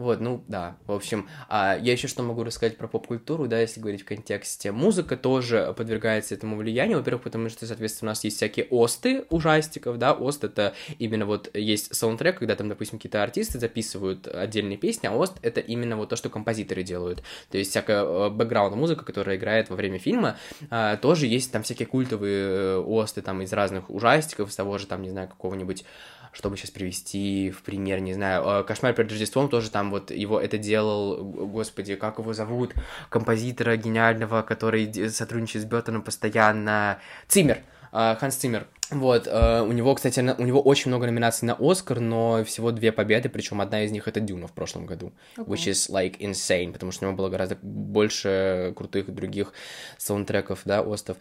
Вот, ну да, в общем, а я еще что могу рассказать про поп-культуру, да, если говорить в контексте. Музыка тоже подвергается этому влиянию, во-первых, потому что, соответственно, у нас есть всякие осты ужастиков, да, ост это именно вот есть саундтрек, когда там, допустим, какие-то артисты записывают отдельные песни, а ост это именно вот то, что композиторы делают. То есть всякая э, бэкграунд-музыка, которая играет во время фильма, а, тоже есть там всякие культовые э, осты там из разных ужастиков, из того же там, не знаю, какого-нибудь чтобы сейчас привести в пример, не знаю, э, «Кошмар перед Рождеством» тоже там вот его это делал, господи, как его зовут, композитора гениального, который сотрудничает с Бёттоном постоянно, Циммер, э, Ханс Циммер. Вот, э, у него, кстати, на- у него очень много номинаций на Оскар, но всего две победы, причем одна из них это Дюна в прошлом году, which is like insane, потому что у него было гораздо больше крутых других саундтреков, да, остов.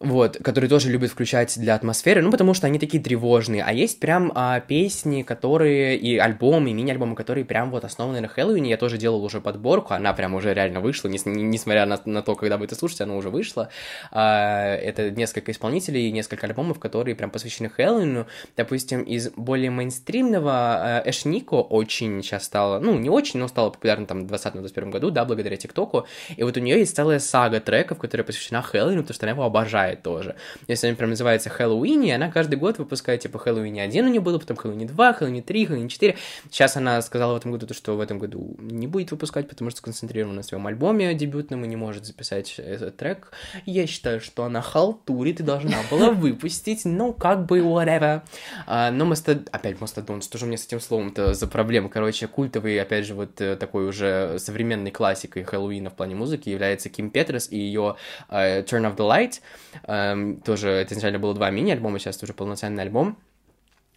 Вот, которые тоже любят включать для атмосферы, ну, потому что они такие тревожные, а есть прям а, песни, которые, и альбомы, и мини-альбомы, которые прям вот основаны на Хэллоуине, я тоже делал уже подборку, она прям уже реально вышла, не, не, несмотря на, на то, когда вы это слушаете, она уже вышла, а, это несколько исполнителей, несколько альбомов, которые прям посвящены Хэллоуину, допустим, из более мейнстримного а, Эшнико очень сейчас стало, ну, не очень, но стало популярно там в 2020-2021 году, да, благодаря ТикТоку, и вот у нее есть целая сага треков, которая посвящена Хэллоуину, потому что она его обожает тоже. Если она прям называется Хэллоуини, она каждый год выпускает, типа, Хэллоуини 1 у нее было, потом Хэллоуини 2, Хэллоуини 3, Хэллоуини 4. Сейчас она сказала в этом году, то, что в этом году не будет выпускать, потому что сконцентрирована на своем альбоме дебютном и не может записать этот трек. Я считаю, что она халтурит и должна была [LAUGHS] выпустить, ну, как бы, whatever. А, но Мастод... Опять Мастодон, что же у меня с этим словом-то за проблема? Короче, культовый, опять же, вот э, такой уже современной классикой Хэллоуина в плане музыки является Ким Петрос и ее uh, Turn of the Light. Um, тоже это изначально было два мини-альбома, сейчас уже полноценный альбом.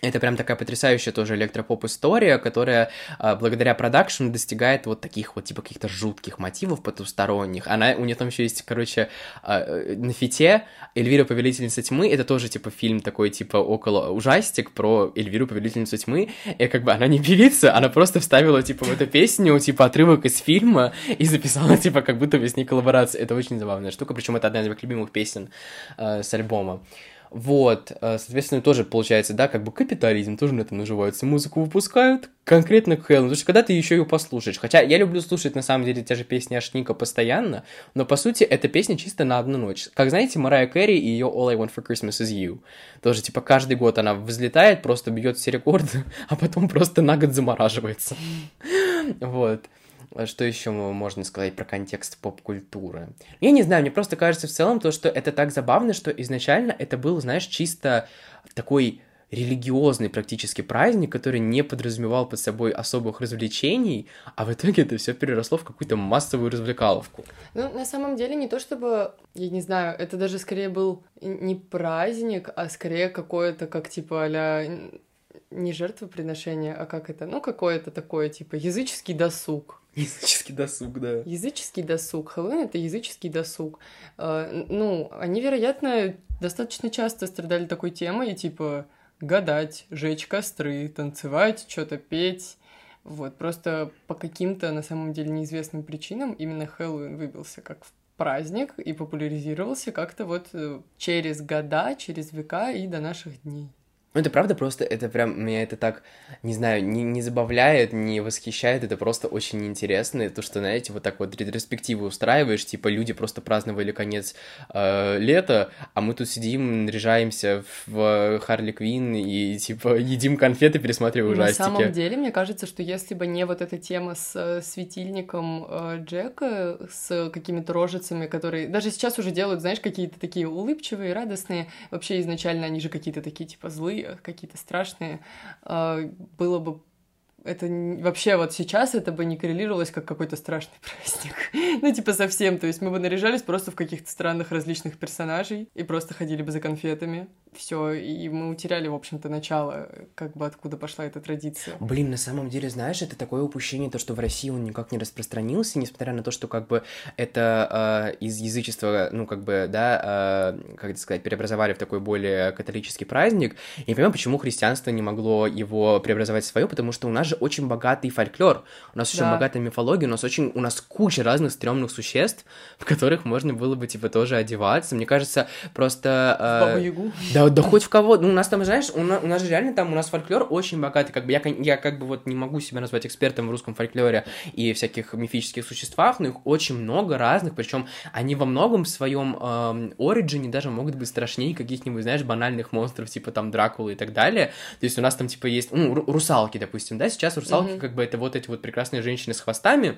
Это прям такая потрясающая тоже электропоп-история, которая а, благодаря продакшену достигает вот таких вот, типа, каких-то жутких мотивов потусторонних. Она, у нее там еще есть, короче, а, на фите Эльвира Повелительница Тьмы, это тоже, типа, фильм такой, типа, около ужастик про Эльвиру Повелительницу Тьмы, и как бы она не певица, она просто вставила, типа, в эту песню, типа, отрывок из фильма и записала, типа, как будто бы с ней коллаборация. Это очень забавная штука, причем это одна из моих любимых песен э, с альбома. Вот, э, соответственно, тоже получается, да, как бы капитализм, тоже на этом наживаются, музыку выпускают конкретно к Хэллоуину, потому что когда ты еще ее послушаешь, хотя я люблю слушать, на самом деле, те же песни Ашника постоянно, но, по сути, эта песня чисто на одну ночь. Как, знаете, Марая Кэрри и ее All I Want For Christmas Is You. Тоже, типа, каждый год она взлетает, просто бьет все рекорды, [LAUGHS] а потом просто на год замораживается. [LAUGHS] Вот. А что еще можно сказать про контекст поп-культуры? Я не знаю, мне просто кажется в целом то, что это так забавно, что изначально это был, знаешь, чисто такой религиозный практически праздник, который не подразумевал под собой особых развлечений, а в итоге это все переросло в какую-то массовую развлекаловку. Ну, на самом деле, не то чтобы, я не знаю, это даже скорее был не праздник, а скорее какое-то, как типа а не жертвоприношение, а как это, ну, какое-то такое, типа, языческий досуг. Языческий досуг, да. Языческий досуг. Хэллоуин — это языческий досуг. Uh, ну, они, вероятно, достаточно часто страдали такой темой, типа гадать, жечь костры, танцевать, что-то петь. Вот, просто по каким-то, на самом деле, неизвестным причинам именно Хэллоуин выбился как праздник и популяризировался как-то вот э, через года, через века и до наших дней. Ну, это правда просто, это прям, меня это так, не знаю, не, не забавляет, не восхищает, это просто очень интересно, то, что, знаете, вот так вот ретроспективы устраиваешь, типа, люди просто праздновали конец э, лета, а мы тут сидим, наряжаемся в Харли Квин и, типа, [LAUGHS] едим конфеты, пересматривая ужастики. На самом деле, мне кажется, что если бы не вот эта тема с э, светильником э, Джека, с какими-то рожицами, которые даже сейчас уже делают, знаешь, какие-то такие улыбчивые, радостные, вообще изначально они же какие-то такие, типа, злые, какие-то страшные, а, было бы это вообще вот сейчас это бы не коррелировалось как какой-то страшный [LAUGHS] праздник. ну, типа совсем. То есть мы бы наряжались просто в каких-то странных различных персонажей и просто ходили бы за конфетами. Все, и мы утеряли, в общем-то, начало, как бы откуда пошла эта традиция. Блин, на самом деле, знаешь, это такое упущение, то, что в России он никак не распространился, несмотря на то, что как бы это э, из язычества, ну, как бы, да, э, как это сказать, преобразовали в такой более католический праздник. Я не понимаю, почему христианство не могло его преобразовать в свое, потому что у нас же очень богатый фольклор, у нас да. очень богатая мифология, у нас очень, у нас куча разных стрёмных существ, в которых можно было бы, типа, тоже одеваться. Мне кажется, просто... Э, Бабу-ягу. Да, да хоть в кого. Ну, у нас там, знаешь, у нас, у нас же реально там, у нас фольклор очень богатый. Как бы я, я как бы вот не могу себя назвать экспертом в русском фольклоре и всяких мифических существах, но их очень много разных, причем они во многом в своем эм, оригине даже могут быть страшнее каких-нибудь, знаешь, банальных монстров, типа там Дракулы и так далее. То есть у нас там, типа, есть, ну, русалки, допустим, да, сейчас русалки, mm-hmm. как бы это вот эти вот прекрасные женщины с хвостами,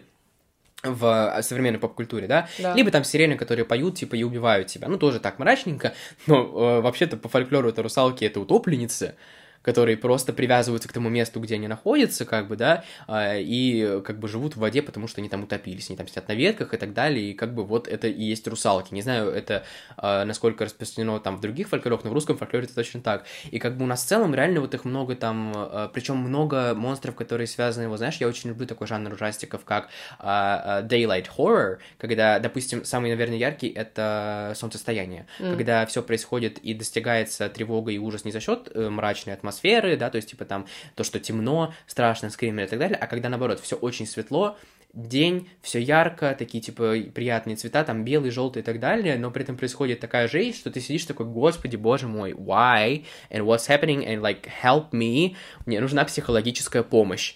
в современной поп-культуре, да? да, либо там сирены, которые поют, типа, и убивают тебя, ну, тоже так мрачненько, но э, вообще-то по фольклору это русалки, это утопленницы, которые просто привязываются к тому месту, где они находятся, как бы, да, а, и как бы живут в воде, потому что они там утопились, они там сидят на ветках и так далее, и как бы вот это и есть русалки. Не знаю, это а, насколько распространено там в других фольклорах, но в русском фольклоре это точно так. И как бы у нас в целом реально вот их много там, а, причем много монстров, которые связаны, вот знаешь, я очень люблю такой жанр ужастиков, как daylight horror, когда, допустим, самый, наверное, яркий это солнцестояние, mm. когда все происходит и достигается тревога и ужас не за счет э, мрачной атмосферы, атмосферы, да, то есть, типа, там, то, что темно, страшно, скример и так далее, а когда, наоборот, все очень светло, день, все ярко, такие, типа, приятные цвета, там, белый, желтый и так далее, но при этом происходит такая жизнь, что ты сидишь такой, господи, боже мой, why, and what's happening, and, like, help me, мне нужна психологическая помощь.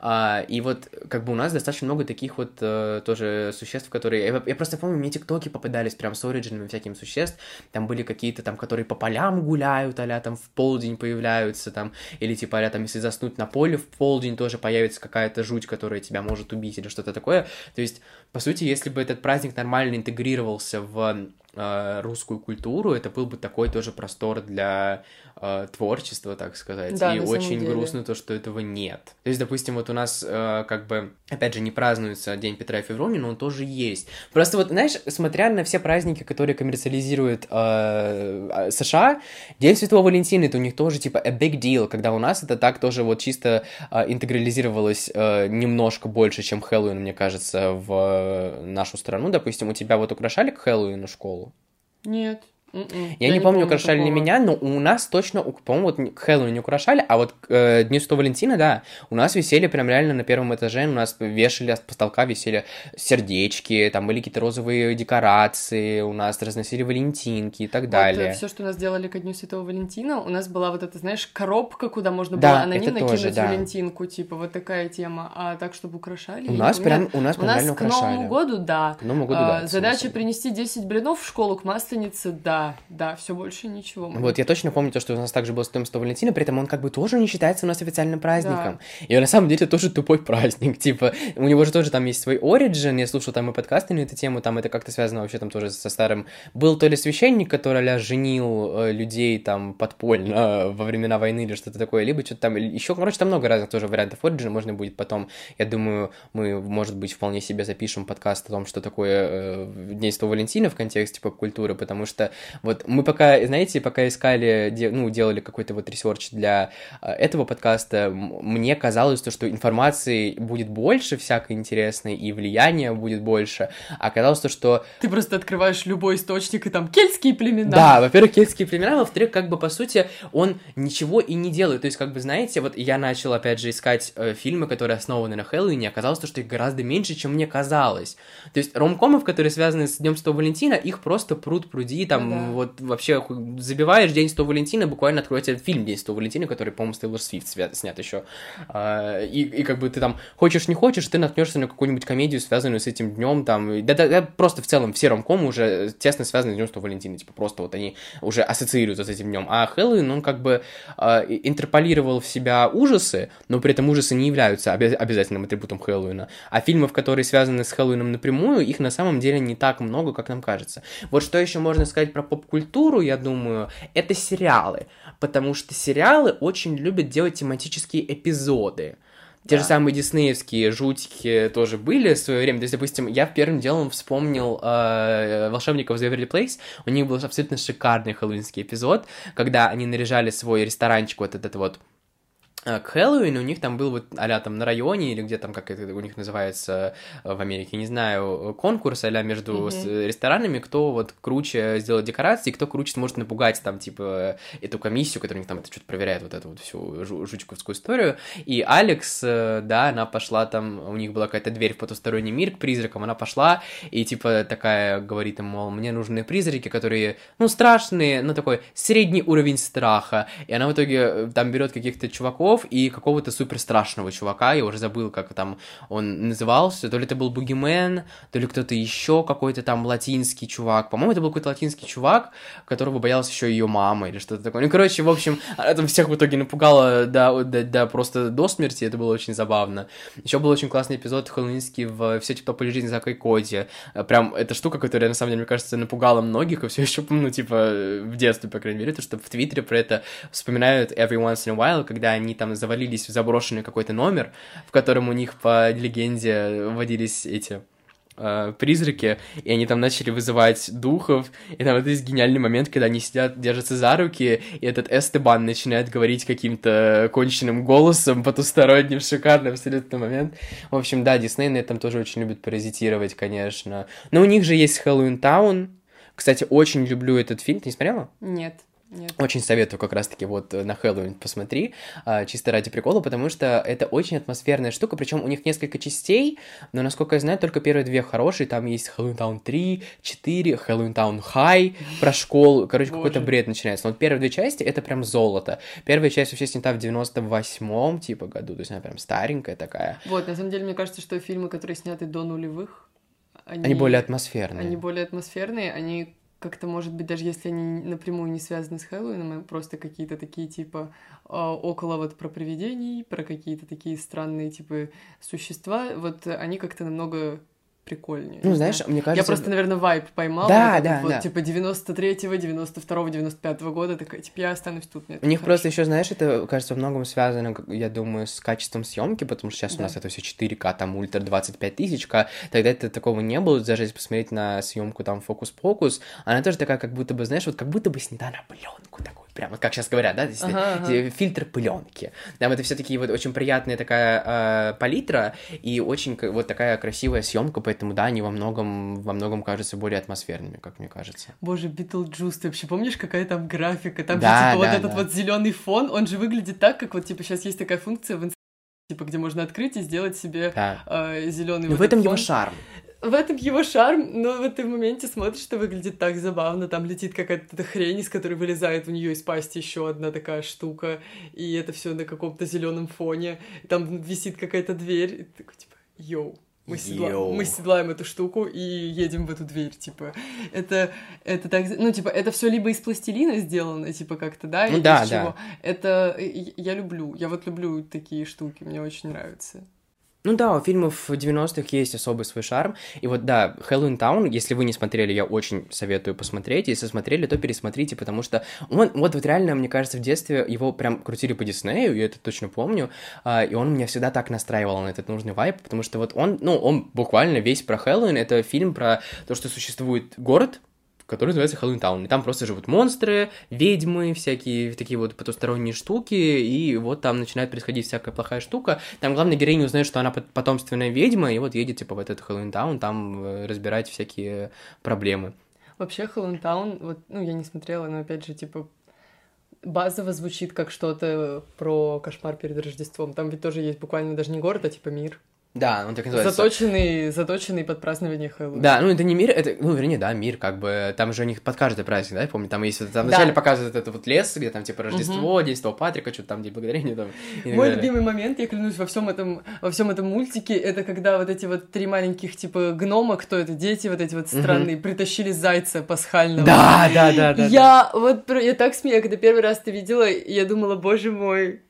А, и вот как бы у нас достаточно много таких вот а, тоже существ, которые... Я, я просто помню, мне тиктоки попадались прям с оригинами всяким существ. Там были какие-то там, которые по полям гуляют, а там в полдень появляются там, или типа а там, если заснуть на поле в полдень, тоже появится какая-то жуть, которая тебя может убить или что-то такое. То есть, по сути, если бы этот праздник нормально интегрировался в э, русскую культуру, это был бы такой тоже простор для э, творчества, так сказать. Да, и очень деле. грустно то, что этого нет. То есть, допустим, вот у нас э, как бы, опять же, не празднуется День Петра и Февронии, но он тоже есть. Просто вот, знаешь, смотря на все праздники, которые коммерциализируют э, США, День Святого Валентина, это у них тоже типа a big deal, когда у нас это так тоже вот чисто э, интегрализировалось э, немножко больше, чем Хэллоуин, мне кажется, в нашу страну. Допустим, у тебя вот украшали к Хэллоуину школу? Нет. Mm-mm. М-м. Я, я не, помню, помню украшали такого. ли меня, но у нас точно, по-моему, вот к Хэллоуину не украшали, а вот к э, Дню Святого Валентина, да, у нас висели прям реально на первом этаже, у нас вешали с потолка, висели сердечки, там были какие-то розовые декорации, у нас разносили валентинки и так далее. Вот, все, что у нас делали ко Дню Святого Валентина, у нас была вот эта, знаешь, коробка, куда можно да, было анонимно тоже, кинуть да. валентинку, типа вот такая тема, а так, чтобы украшали. У нас прям, у нас у нас к Новому году, да. К Новому году, а, да. Задача принести 10 блинов в школу к Масленице, да, да, все больше ничего. Мы... Вот, я точно помню то, что у нас также был стоимость Валентина, при этом он как бы тоже не считается у нас официальным праздником. Да. И на самом деле тоже тупой праздник, [LAUGHS] типа, у него же тоже там есть свой оригин, я слушал там и подкасты на эту тему, там это как-то связано вообще там тоже со старым... Был то ли священник, который ля женил э, людей там подпольно э, во времена войны или что-то такое, либо что-то там... Еще, короче, там много разных тоже вариантов оригина, можно будет потом, я думаю, мы, может быть, вполне себе запишем подкаст о том, что такое э, Святого Валентина в контексте поп-культуры, потому что вот мы пока знаете, пока искали, ну, делали какой-то вот research для а, этого подкаста, мне казалось, то, что информации будет больше всякой интересной, и влияния будет больше, а оказалось то, что... Ты просто открываешь любой источник, и там кельтские племена. Да, во-первых, кельтские племена, во-вторых, как бы, по сути, он ничего и не делает, то есть, как бы, знаете, вот я начал, опять же, искать э, фильмы, которые основаны на Хэллоуине, оказалось то, что их гораздо меньше, чем мне казалось. То есть, ромкомов, которые связаны с Днем Святого Валентина, их просто пруд пруди, там, ну, вот, вообще забиваешь День Святого Валентина, буквально откроется фильм День Святого Валентина, который, по-моему, с Тейлор Свифт снят еще. А, и, и как бы ты там хочешь не хочешь, ты наткнешься на какую-нибудь комедию, связанную с этим днем, там, да, да, да просто в целом все ромкомы уже тесно связаны с Днем Святого Валентина, типа просто вот они уже ассоциируются с этим днем. А Хэллоуин, он как бы э, интерполировал в себя ужасы, но при этом ужасы не являются обяз- обязательным атрибутом Хэллоуина. А фильмов, которые связаны с Хэллоуином напрямую, их на самом деле не так много, как нам кажется. Вот что еще можно сказать про поп-культуру, я думаю, это сериалы, потому что сериалы очень любят делать тематические эпизоды. Те да. же самые диснеевские жутики тоже были в свое время. То есть, допустим, я первым делом вспомнил э, волшебников из Эверли Плейс. У них был абсолютно шикарный хэллоуинский эпизод, когда они наряжали свой ресторанчик, вот этот вот к Хэллоуину у них там был вот а там на районе или где там, как это у них называется э, в Америке, не знаю, конкурс а между mm-hmm. ресторанами, кто вот круче сделает декорации, кто круче сможет напугать там, типа, эту комиссию, которая у них там это что-то проверяет, вот эту вот всю жучковскую историю. И Алекс, э, да, она пошла там, у них была какая-то дверь в потусторонний мир к призракам, она пошла и, типа, такая говорит им, мол, мне нужны призраки, которые, ну, страшные, ну, такой средний уровень страха. И она в итоге там берет каких-то чуваков, чуваков и какого-то супер страшного чувака, я уже забыл, как там он назывался, то ли это был Бугимен, то ли кто-то еще какой-то там латинский чувак, по-моему, это был какой-то латинский чувак, которого боялась еще ее мама или что-то такое. Ну, короче, в общем, это всех в итоге напугало до, до, до просто до смерти, это было очень забавно. Еще был очень классный эпизод хэллоуинский в «Все типа поле жизни Зака и Коди». Прям эта штука, которая, на самом деле, мне кажется, напугала многих, и все еще, [LAUGHS] ну, типа, в детстве, по крайней мере, то, что в Твиттере про это вспоминают every once in a while, когда они там завалились в заброшенный какой-то номер, в котором у них по легенде водились эти э, призраки, и они там начали вызывать духов, и там вот есть гениальный момент, когда они сидят, держатся за руки, и этот Эстебан начинает говорить каким-то конченным голосом, потусторонним, шикарный абсолютно момент. В общем, да, Дисней на этом тоже очень любит паразитировать, конечно. Но у них же есть Хэллоуин Таун. Кстати, очень люблю этот фильм. Ты не смотрела? Нет. Нет. Очень советую как раз-таки вот на Хэллоуин посмотри, а, чисто ради прикола, потому что это очень атмосферная штука, причем у них несколько частей, но, насколько я знаю, только первые две хорошие, там есть Хэллоуин Таун 3, 4, Хэллоуин Таун Хай, про школу, короче, какой-то бред начинается. Но вот первые две части — это прям золото. Первая часть вообще снята в 98-м, типа, году, то есть она прям старенькая такая. Вот, на самом деле, мне кажется, что фильмы, которые сняты до нулевых, они, они более атмосферные. Они более атмосферные, они как-то, может быть, даже если они напрямую не связаны с Хэллоуином, а просто какие-то такие, типа, а, около вот про привидений, про какие-то такие странные, типа, существа, вот они как-то намного прикольнее. Ну, знаешь, знаю. мне кажется... Я просто, наверное, вайп поймал. Да, да, вот, да. Типа 93-го, 92-го, 95-го года, такая, типа, я останусь тут. Нет, У них хорошо. просто еще, знаешь, это, кажется, во многом связано, я думаю, с качеством съемки, потому что сейчас да. у нас это все 4К, там, ультра 25 тысяч К, тогда это такого не было, даже если посмотреть на съемку там фокус-покус, она тоже такая, как будто бы, знаешь, вот как будто бы снята на пленку такую прям вот как сейчас говорят, да, ага, ага. фильтр пыленки. Там это все таки вот очень приятная такая э, палитра и очень вот такая красивая съемка, поэтому да, они во многом во многом кажутся более атмосферными, как мне кажется. Боже, Битлджус, ты вообще помнишь, какая там графика? Там да, же типа да, вот этот вот зеленый фон, он же выглядит так, как вот типа сейчас есть такая функция в типа где можно открыть и сделать себе да. э, зеленый. Ну, в этом фон. его шарм в этом его шарм, но в этом моменте смотришь, что выглядит так забавно. Там летит какая-то хрень, из которой вылезает у нее из пасти еще одна такая штука, и это все на каком-то зеленом фоне. Там висит какая-то дверь, и ты такой типа, йоу. Мы, седла... мы седлаем эту штуку и едем в эту дверь, типа. Это, это так, ну, типа, это все либо из пластилина сделано, типа, как-то, да, ну, да, да. чего. Это я люблю, я вот люблю такие штуки, мне очень нравится. Ну да, у фильмов 90-х есть особый свой шарм. И вот да, Хэллоуин Таун, если вы не смотрели, я очень советую посмотреть. Если смотрели, то пересмотрите, потому что он, вот, вот реально, мне кажется, в детстве его прям крутили по Диснею, я это точно помню. А, и он меня всегда так настраивал на этот нужный вайп, потому что вот он, ну, он буквально весь про Хэллоуин. Это фильм про то, что существует город, который называется Хэллоуин Таун. И там просто живут монстры, ведьмы, всякие такие вот потусторонние штуки, и вот там начинает происходить всякая плохая штука. Там главная героиня узнает, что она потомственная ведьма, и вот едет типа в этот Хэллоуин Таун, там э, разбирать всякие проблемы. Вообще Хэллоуин Таун, вот, ну, я не смотрела, но опять же, типа, базово звучит как что-то про кошмар перед Рождеством. Там ведь тоже есть буквально даже не город, а типа мир. Да, он так называется. Заточенный, заточенный под празднование Хэллоуина. Да, ну это не мир, это, ну, вернее, да, мир, как бы, там же у них под каждый праздник, да, я помню, там есть, там вначале да. показывают это вот лес, где там, типа, Рождество, угу. Святого Патрика, что-то там, День Благодарения, там. Мой любимый момент, я клянусь, во всем этом, во всем этом мультике, это когда вот эти вот три маленьких, типа, гнома, кто это, дети вот эти вот странные, угу. притащили зайца пасхального. Да, да, да, да. Я да. вот, я так смею, когда первый раз ты видела, я думала, боже мой,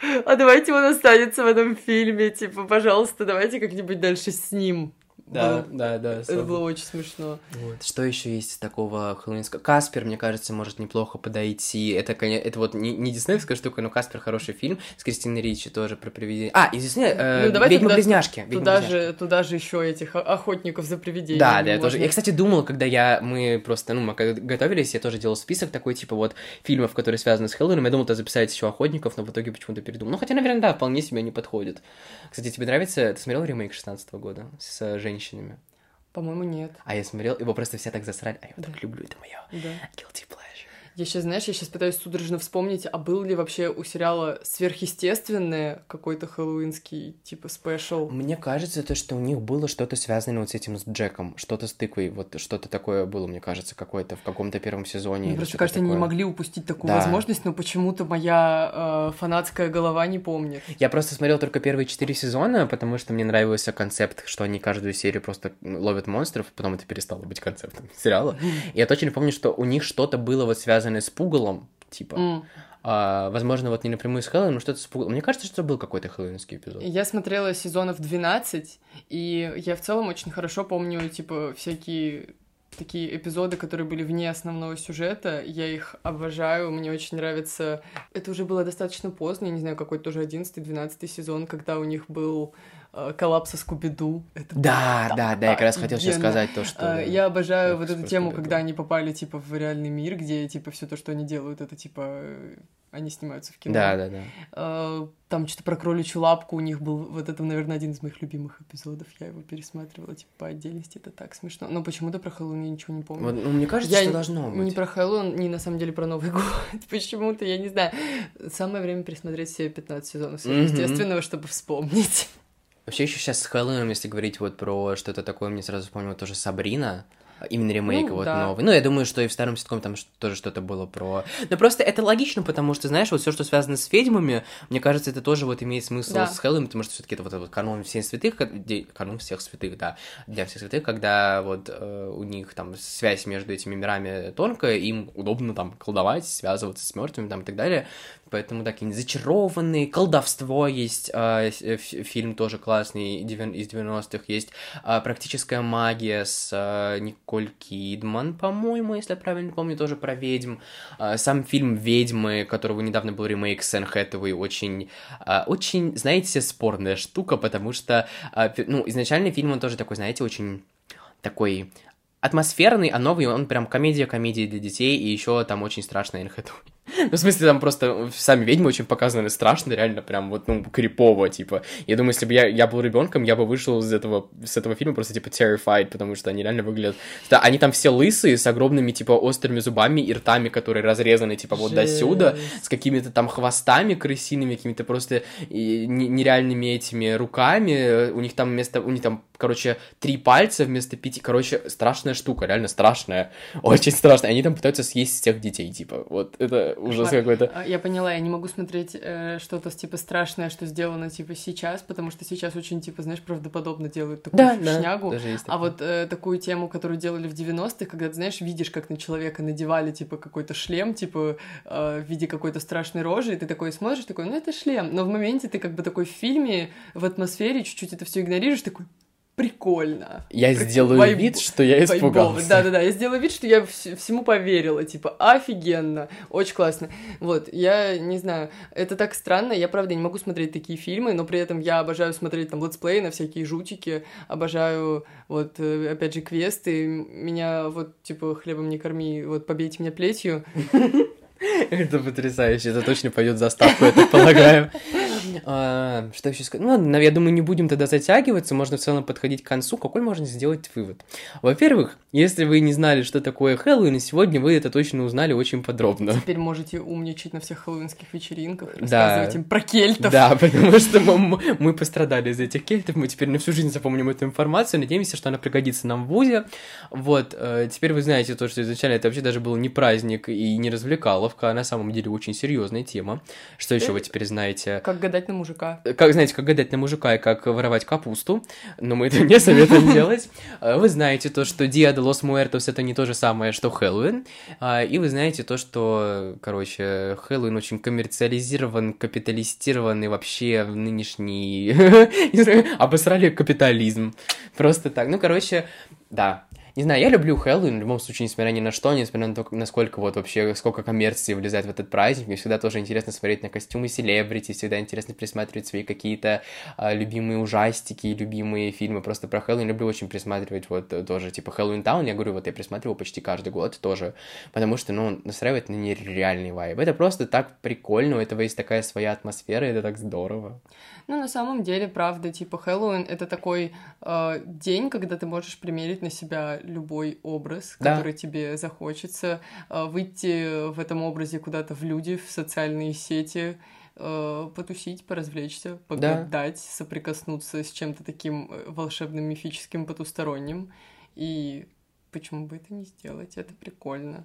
а давайте он останется в этом фильме, типа, пожалуйста, давайте как-нибудь дальше с ним. Да, было, да, да. Это было очень смешно. Вот. Что еще есть такого хэллоуинского? Каспер, мне кажется, может неплохо подойти. Это, конечно, это вот не, не диснеевская штука, но Каспер хороший фильм с Кристиной Ричи тоже про привидения. А, из Диснея, э, ну, Ведьмы-близняшки. Туда, же, туда же еще этих охотников за привидениями. Да, да, я тоже. Я, кстати, думал, когда я, мы просто, ну, мы готовились, я тоже делал список такой, типа, вот, фильмов, которые связаны с Хэллоуином. Я думал, то записать еще охотников, но в итоге почему-то передумал. Ну, хотя, наверное, да, вполне себе не подходит. Кстати, тебе нравится, ты смотрел ремейк 16 года с женщинами? По-моему, нет. А я смотрел, его просто все так засрали, а я его да. так люблю, это мое да. guilty pleasure. Я сейчас, знаешь, я сейчас пытаюсь судорожно вспомнить, а был ли вообще у сериала сверхъестественное какой-то хэллоуинский, типа, спешл? Мне кажется, то, что у них было что-то связанное вот с этим, с Джеком, что-то с тыквой, вот что-то такое было, мне кажется, какое-то в каком-то первом сезоне. Мне просто кажется, такое. они не могли упустить такую да. возможность, но почему-то моя э, фанатская голова не помнит. Я просто смотрел только первые четыре сезона, потому что мне нравился концепт, что они каждую серию просто ловят монстров, потом это перестало быть концептом [LAUGHS] сериала. И [LAUGHS] я точно помню, что у них что-то было вот связанное с пугалом, типа. Mm. А, возможно, вот не напрямую с Хэллоуином, но что-то с пугалом. Мне кажется, что был какой-то хэллоуинский эпизод. Я смотрела сезонов 12, и я в целом очень хорошо помню, типа, всякие такие эпизоды, которые были вне основного сюжета. Я их обожаю, мне очень нравится. Это уже было достаточно поздно, я не знаю, какой-то тоже 11-12 сезон, когда у них был коллапса Скуби-Ду. Это да, да, да, я как раз хотел сейчас сказать то, что... Э, я обожаю вот эту тему, когда они попали, типа, в реальный мир, где, типа, все то, что они делают, это, типа, э, они снимаются в кино. Да, да, да. Там что-то про кроличью лапку у них был, вот это, наверное, один из моих любимых эпизодов. Я его пересматривала, типа, по отдельности, это так смешно. Но почему-то про Хэллоуин я ничего не помню. Вот, ну, мне кажется, я что должно быть. Не про Хэллоуин, не на самом деле про Новый год. [LAUGHS] Почему-то, я не знаю. Самое время пересмотреть все 15 сезонов естественного, чтобы вспомнить. Вообще еще сейчас с Хэллоуином, если говорить вот про что-то такое, мне сразу вспомнила тоже Сабрина. Именно ремейк ну, вот да. новый. Ну, я думаю, что и в старом ситкоме там тоже что-то было про... Но просто это логично, потому что, знаешь, вот все, что связано с ведьмами, мне кажется, это тоже вот имеет смысл да. с Хэллоуином, потому что все таки это вот, вот канон всех святых, канон всех святых, да, для всех святых, когда вот э, у них там связь между этими мирами тонкая, им удобно там колдовать, связываться с мертвыми там и так далее поэтому такие зачарованные, колдовство есть, э, фильм тоже классный из 90-х, есть э, практическая магия с э, Николь Кидман, по-моему, если я правильно помню, тоже про ведьм. Э, сам фильм «Ведьмы», которого недавно был ремейк с Энн Хэтэуэй, очень, э, очень, знаете, спорная штука, потому что, э, ну, изначально фильм, он тоже такой, знаете, очень такой атмосферный, а новый он прям комедия-комедия для детей, и еще там очень страшная Энн Хэтэуэй. Ну, в смысле, там просто сами ведьмы очень показаны страшно, реально, прям вот, ну, крипово, типа. Я думаю, если бы я, я был ребенком, я бы вышел из этого, с этого фильма просто, типа, terrified, потому что они реально выглядят... Да, они там все лысые, с огромными, типа, острыми зубами и ртами, которые разрезаны, типа, вот до сюда, с какими-то там хвостами крысиными, какими-то просто нереальными этими руками. У них там вместо... У них там, короче, три пальца вместо пяти. Короче, страшная штука, реально страшная. Очень страшная. Они там пытаются съесть всех детей, типа. Вот это ужас какой-то. А, я поняла, я не могу смотреть э, что-то типа страшное, что сделано типа сейчас, потому что сейчас очень типа, знаешь, правдоподобно делают такую да, шнягу. Да, а вот э, такую тему, которую делали в 90-х, когда ты знаешь, видишь, как на человека надевали типа какой-то шлем, типа э, в виде какой-то страшной рожи, и ты такой смотришь, такой, ну это шлем. Но в моменте ты как бы такой в фильме, в атмосфере чуть-чуть это все игнорируешь, такой, прикольно. Я Прик... сделаю Вайб... вид, что я испугался. Да-да-да, я сделаю вид, что я вс- всему поверила, типа, офигенно, очень классно. Вот, я не знаю, это так странно, я, правда, не могу смотреть такие фильмы, но при этом я обожаю смотреть там летсплеи на всякие жутики, обожаю, вот, э, опять же, квесты, меня, вот, типа, хлебом не корми, вот, побейте меня плетью. [LAUGHS] Это потрясающе, это точно пойдет заставку, я так полагаю. [LAUGHS] А, что еще сказать? Ну, ладно, я думаю, не будем тогда затягиваться, можно в целом подходить к концу. Какой можно сделать вывод? Во-первых, если вы не знали, что такое Хэллоуин, сегодня вы это точно узнали очень подробно. Теперь можете умничать на всех хэллоуинских вечеринках, рассказывать да. им про кельтов. Да, потому что мы, мы пострадали из этих кельтов, мы теперь на всю жизнь запомним эту информацию, надеемся, что она пригодится нам в ВУЗе. Вот, э, теперь вы знаете то, что изначально это вообще даже был не праздник и не развлекаловка, а на самом деле очень серьезная тема. Что еще вы теперь знаете? Как гадать на мужика. Как, знаете, как гадать на мужика и как воровать капусту, но мы это не советуем [LAUGHS] делать. А, вы знаете то, что Dia de los Muertos это не то же самое, что Хэллоуин, а, и вы знаете то, что, короче, Хэллоуин очень коммерциализирован, капиталистирован и вообще в нынешний... [LAUGHS] Обосрали капитализм. Просто так. Ну, короче, да, не знаю, я люблю Хэллоуин в любом случае, несмотря ни на что, несмотря на то, насколько вот вообще, сколько коммерции влезает в этот праздник. Мне всегда тоже интересно смотреть на костюмы селебрити, всегда интересно присматривать свои какие-то а, любимые ужастики, любимые фильмы просто про Хэллоуин. Люблю очень присматривать вот тоже, типа Хэллоуин Таун, я говорю, вот я присматривал почти каждый год тоже, потому что, ну, настраивает на нереальный вайб. Это просто так прикольно, у этого есть такая своя атмосфера, это так здорово. Ну, на самом деле, правда, типа, Хэллоуин — это такой э, день, когда ты можешь примерить на себя любой образ, Да. который тебе захочется, э, выйти в этом образе куда-то в люди, в социальные сети, э, потусить, поразвлечься, погадать, соприкоснуться с чем-то таким э, волшебным, мифическим, потусторонним. И почему бы это не сделать? Это прикольно.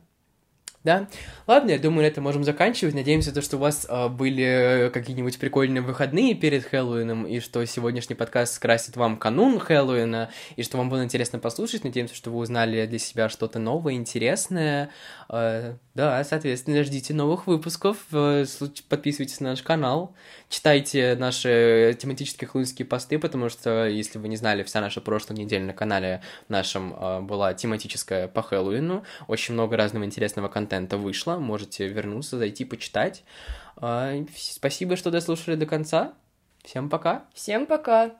Да. Ладно, я думаю, на этом можем заканчивать. Надеемся, то, что у вас а, были какие-нибудь прикольные выходные перед Хэллоуином, и что сегодняшний подкаст скрасит вам канун Хэллоуина, и что вам было интересно послушать. Надеемся, что вы узнали для себя что-то новое, интересное. А, да, соответственно, ждите новых выпусков, э, подписывайтесь на наш канал, читайте наши тематические хэллоуинские посты, потому что, если вы не знали, вся наша прошлая неделя на канале нашем а, была тематическая по Хэллоуину. Очень много разного интересного контента вышло. Можете вернуться, зайти, почитать. Спасибо, что дослушали до конца. Всем пока. Всем пока!